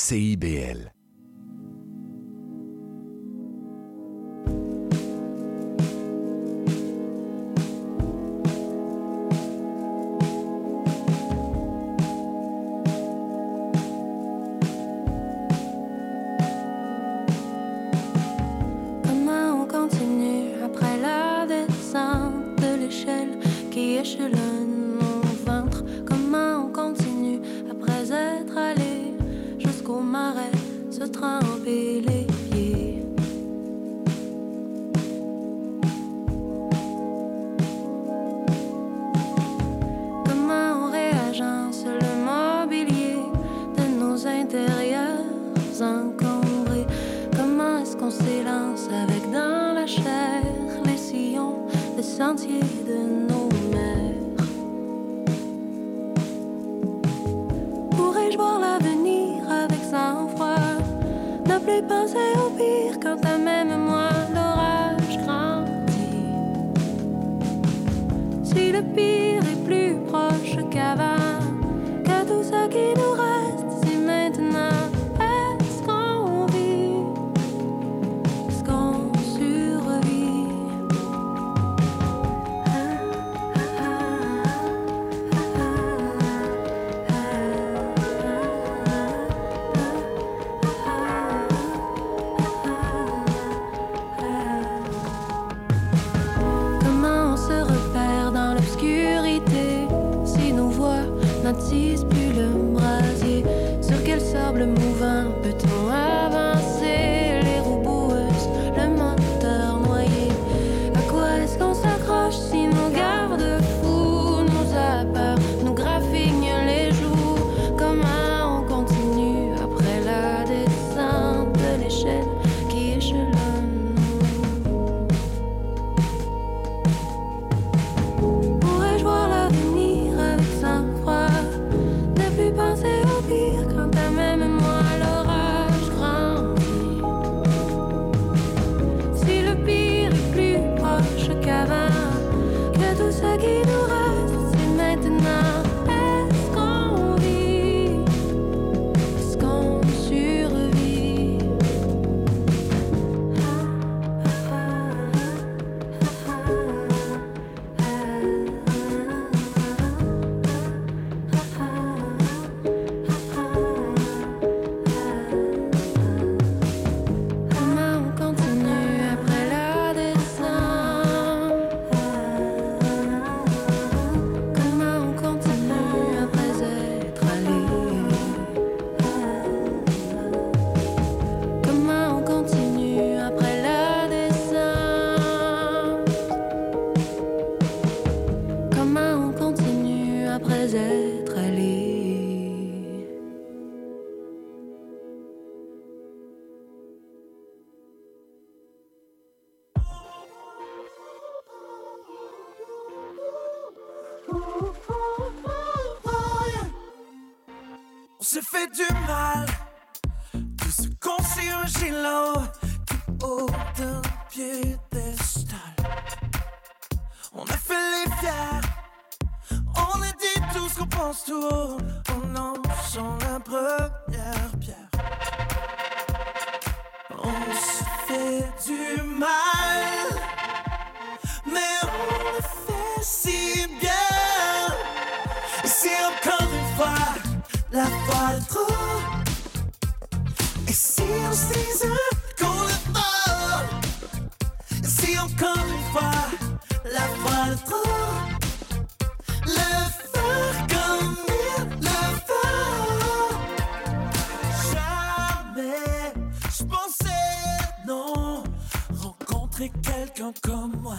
CIBL. du mal de se concierger là-haut, tout haut d'un piédestal. On a fait les fiers, on a dit tout ce qu'on pense tout haut, on en lançant la première pierre. On se fait du mal. Et si on s'isole qu'on le parle Et si encore une fois la parle trop? Le faire comme il le faut. Jamais je pensais non. Rencontrer quelqu'un comme moi.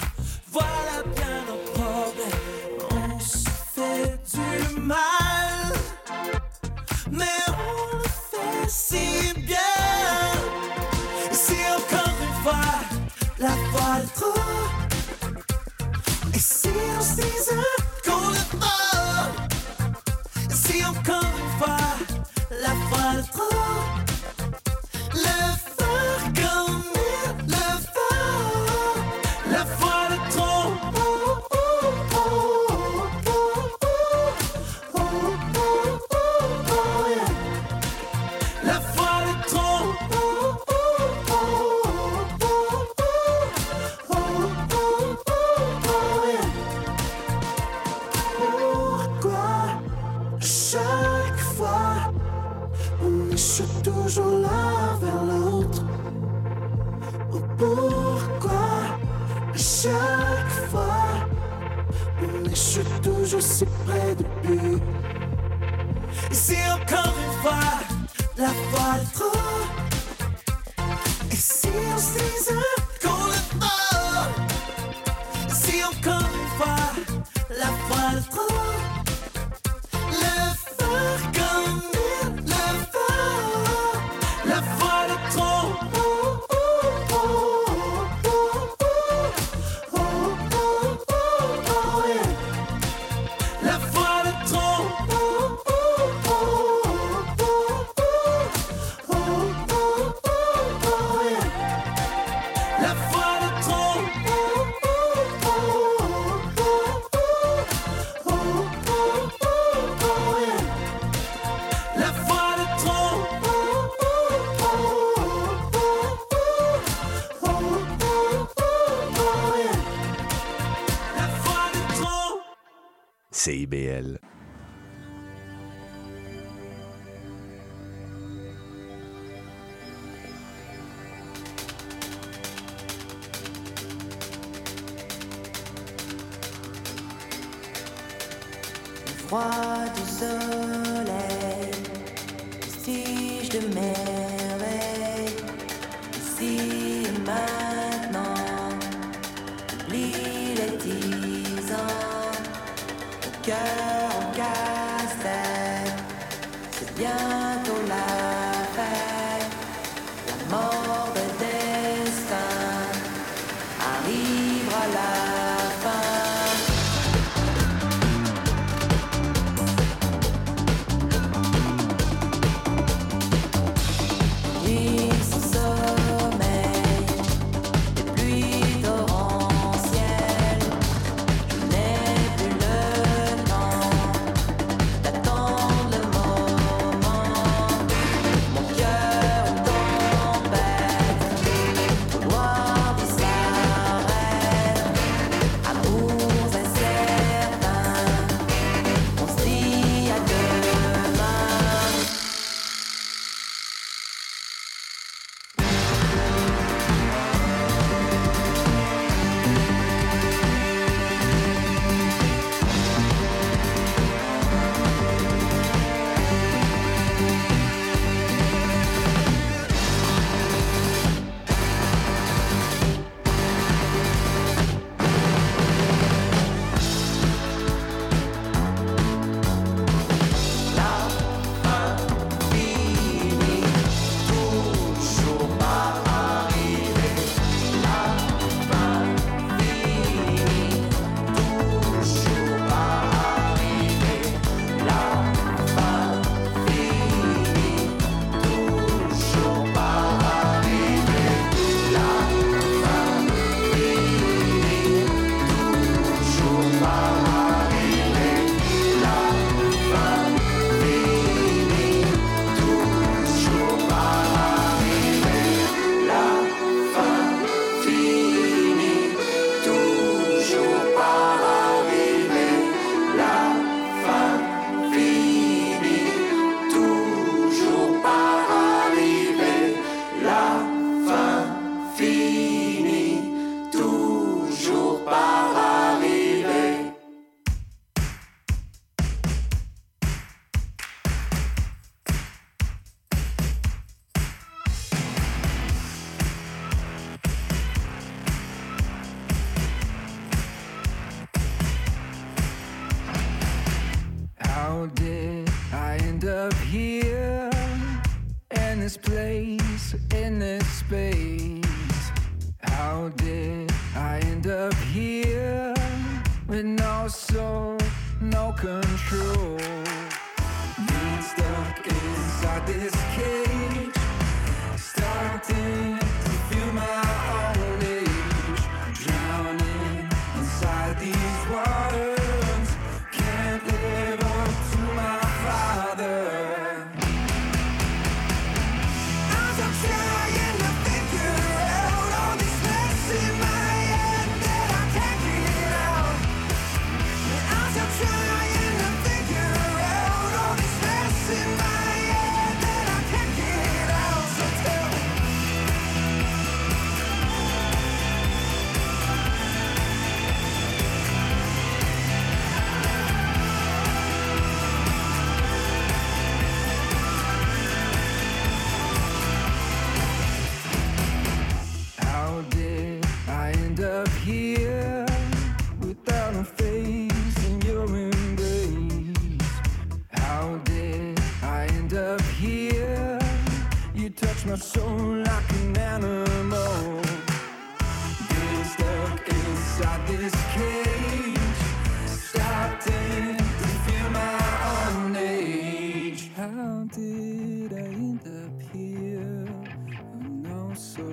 so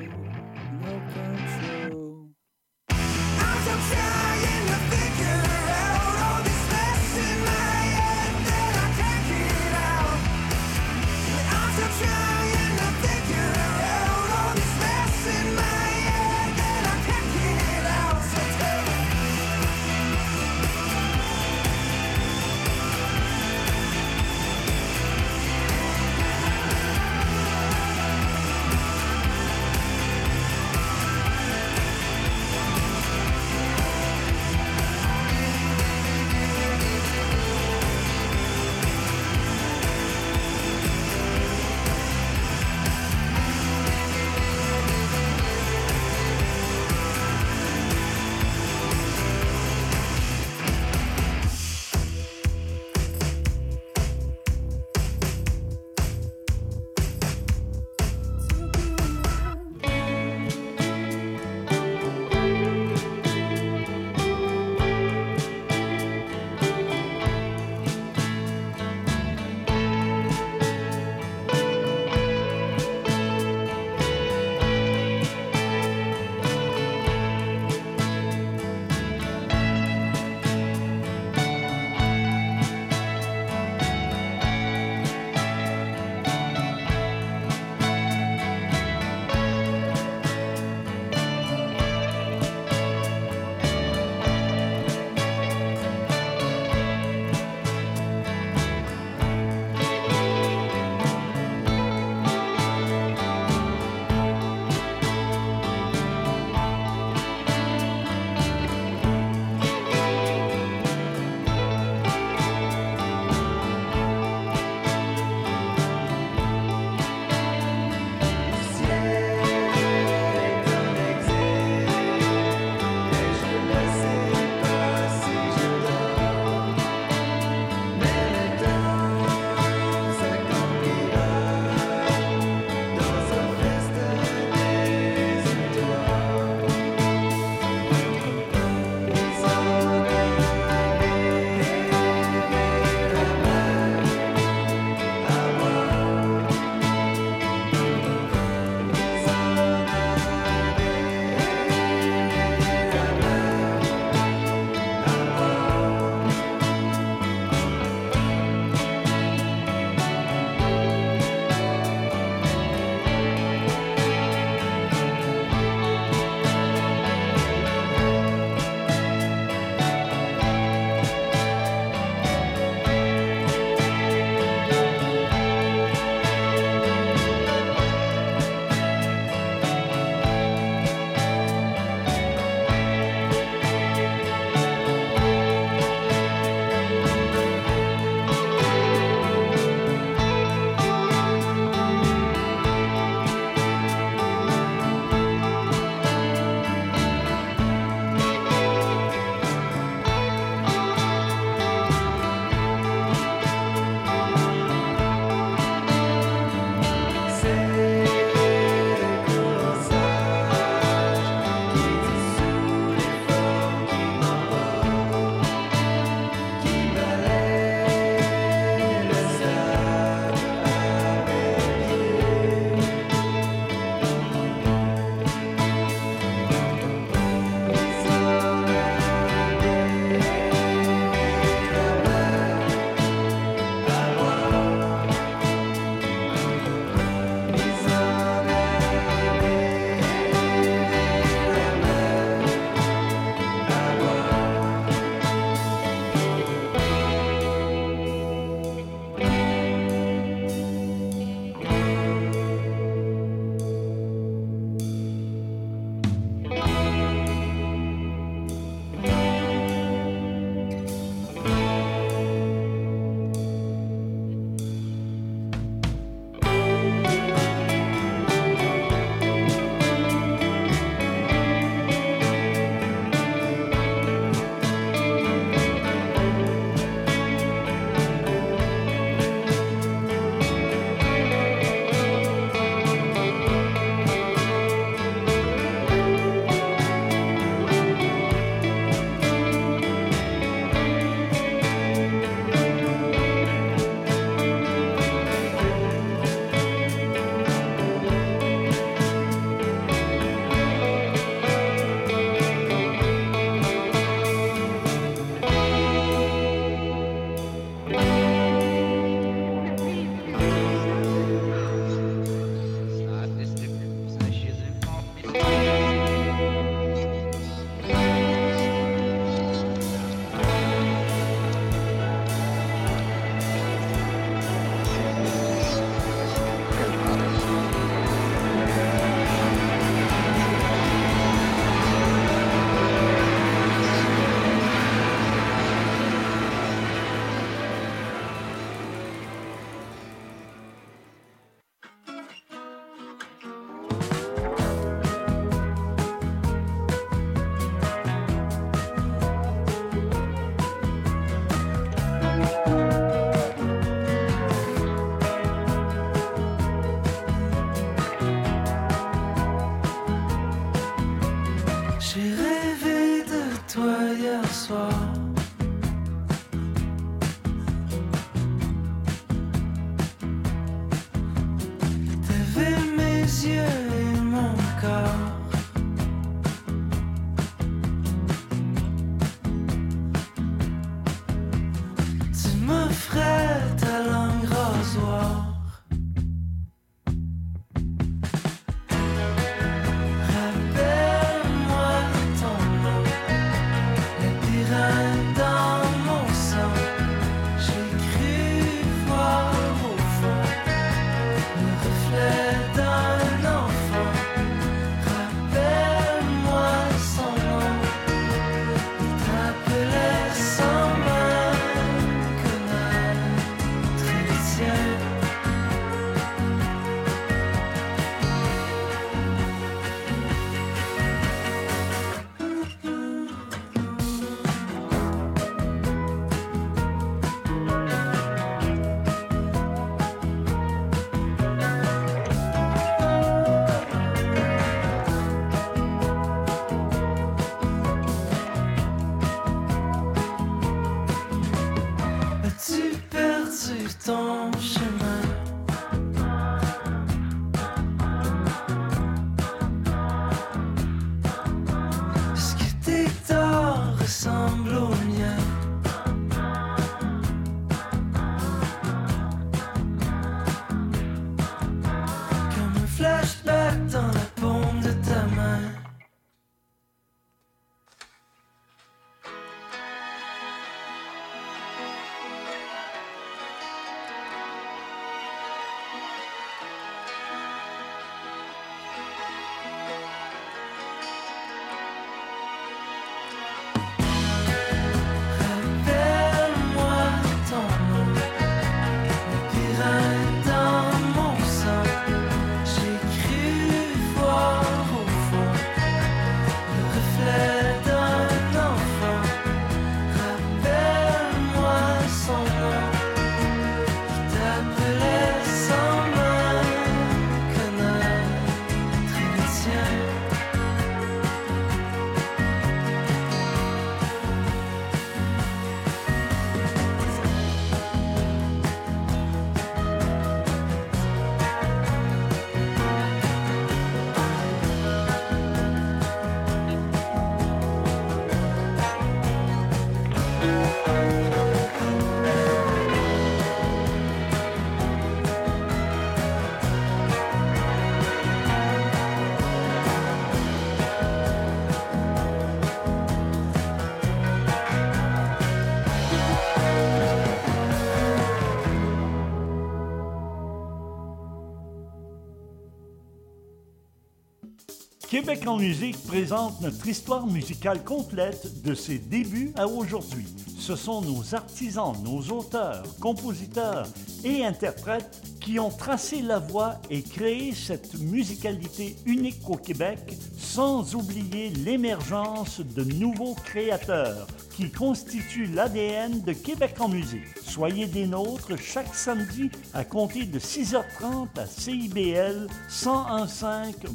Québec en musique présente notre histoire musicale complète de ses débuts à aujourd'hui. Ce sont nos artisans, nos auteurs, compositeurs et interprètes qui ont tracé la voie et créé cette musicalité unique au Québec, sans oublier l'émergence de nouveaux créateurs qui constituent l'ADN de Québec en musique. Soyez des nôtres chaque samedi à compter de 6h30 à CIBL 1015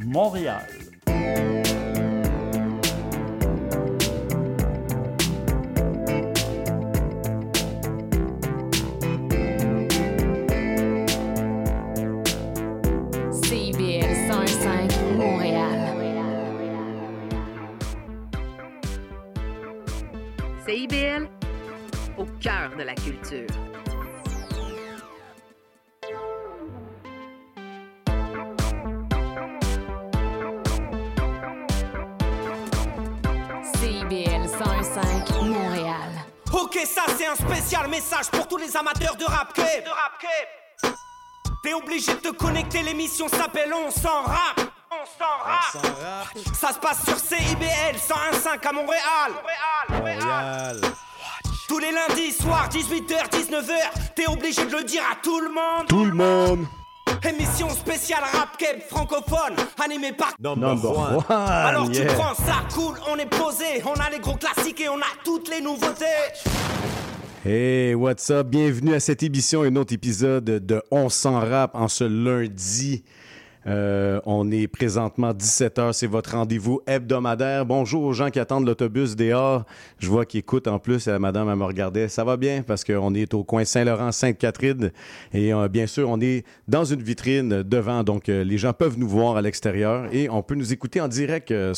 Montréal. Música spécial message pour tous les amateurs de rap cape. De rap cape. T'es obligé de te connecter, l'émission s'appelle On s'en rap. On s'en rap. Ça se passe sur CIBL 101.5 à Montréal. Montréal. Tous les lundis soirs, 18h, 19h, t'es obligé de le dire à tout le monde. Tout le monde. Émission spéciale rap cape francophone, animée par Number one. Alors tu prends ça, cool, on est posé, on a les gros classiques et on a toutes les nouveautés. Hey, what's up? Bienvenue à cette émission, un autre épisode de On s'en rap en ce lundi. Euh, on est présentement 17h, c'est votre rendez-vous hebdomadaire. Bonjour aux gens qui attendent l'autobus dehors. Je vois qu'ils écoutent en plus, la madame elle me regardait. Ça va bien? Parce qu'on est au coin Saint-Laurent, Sainte-Catherine. Et euh, bien sûr, on est dans une vitrine devant, donc euh, les gens peuvent nous voir à l'extérieur et on peut nous écouter en direct euh,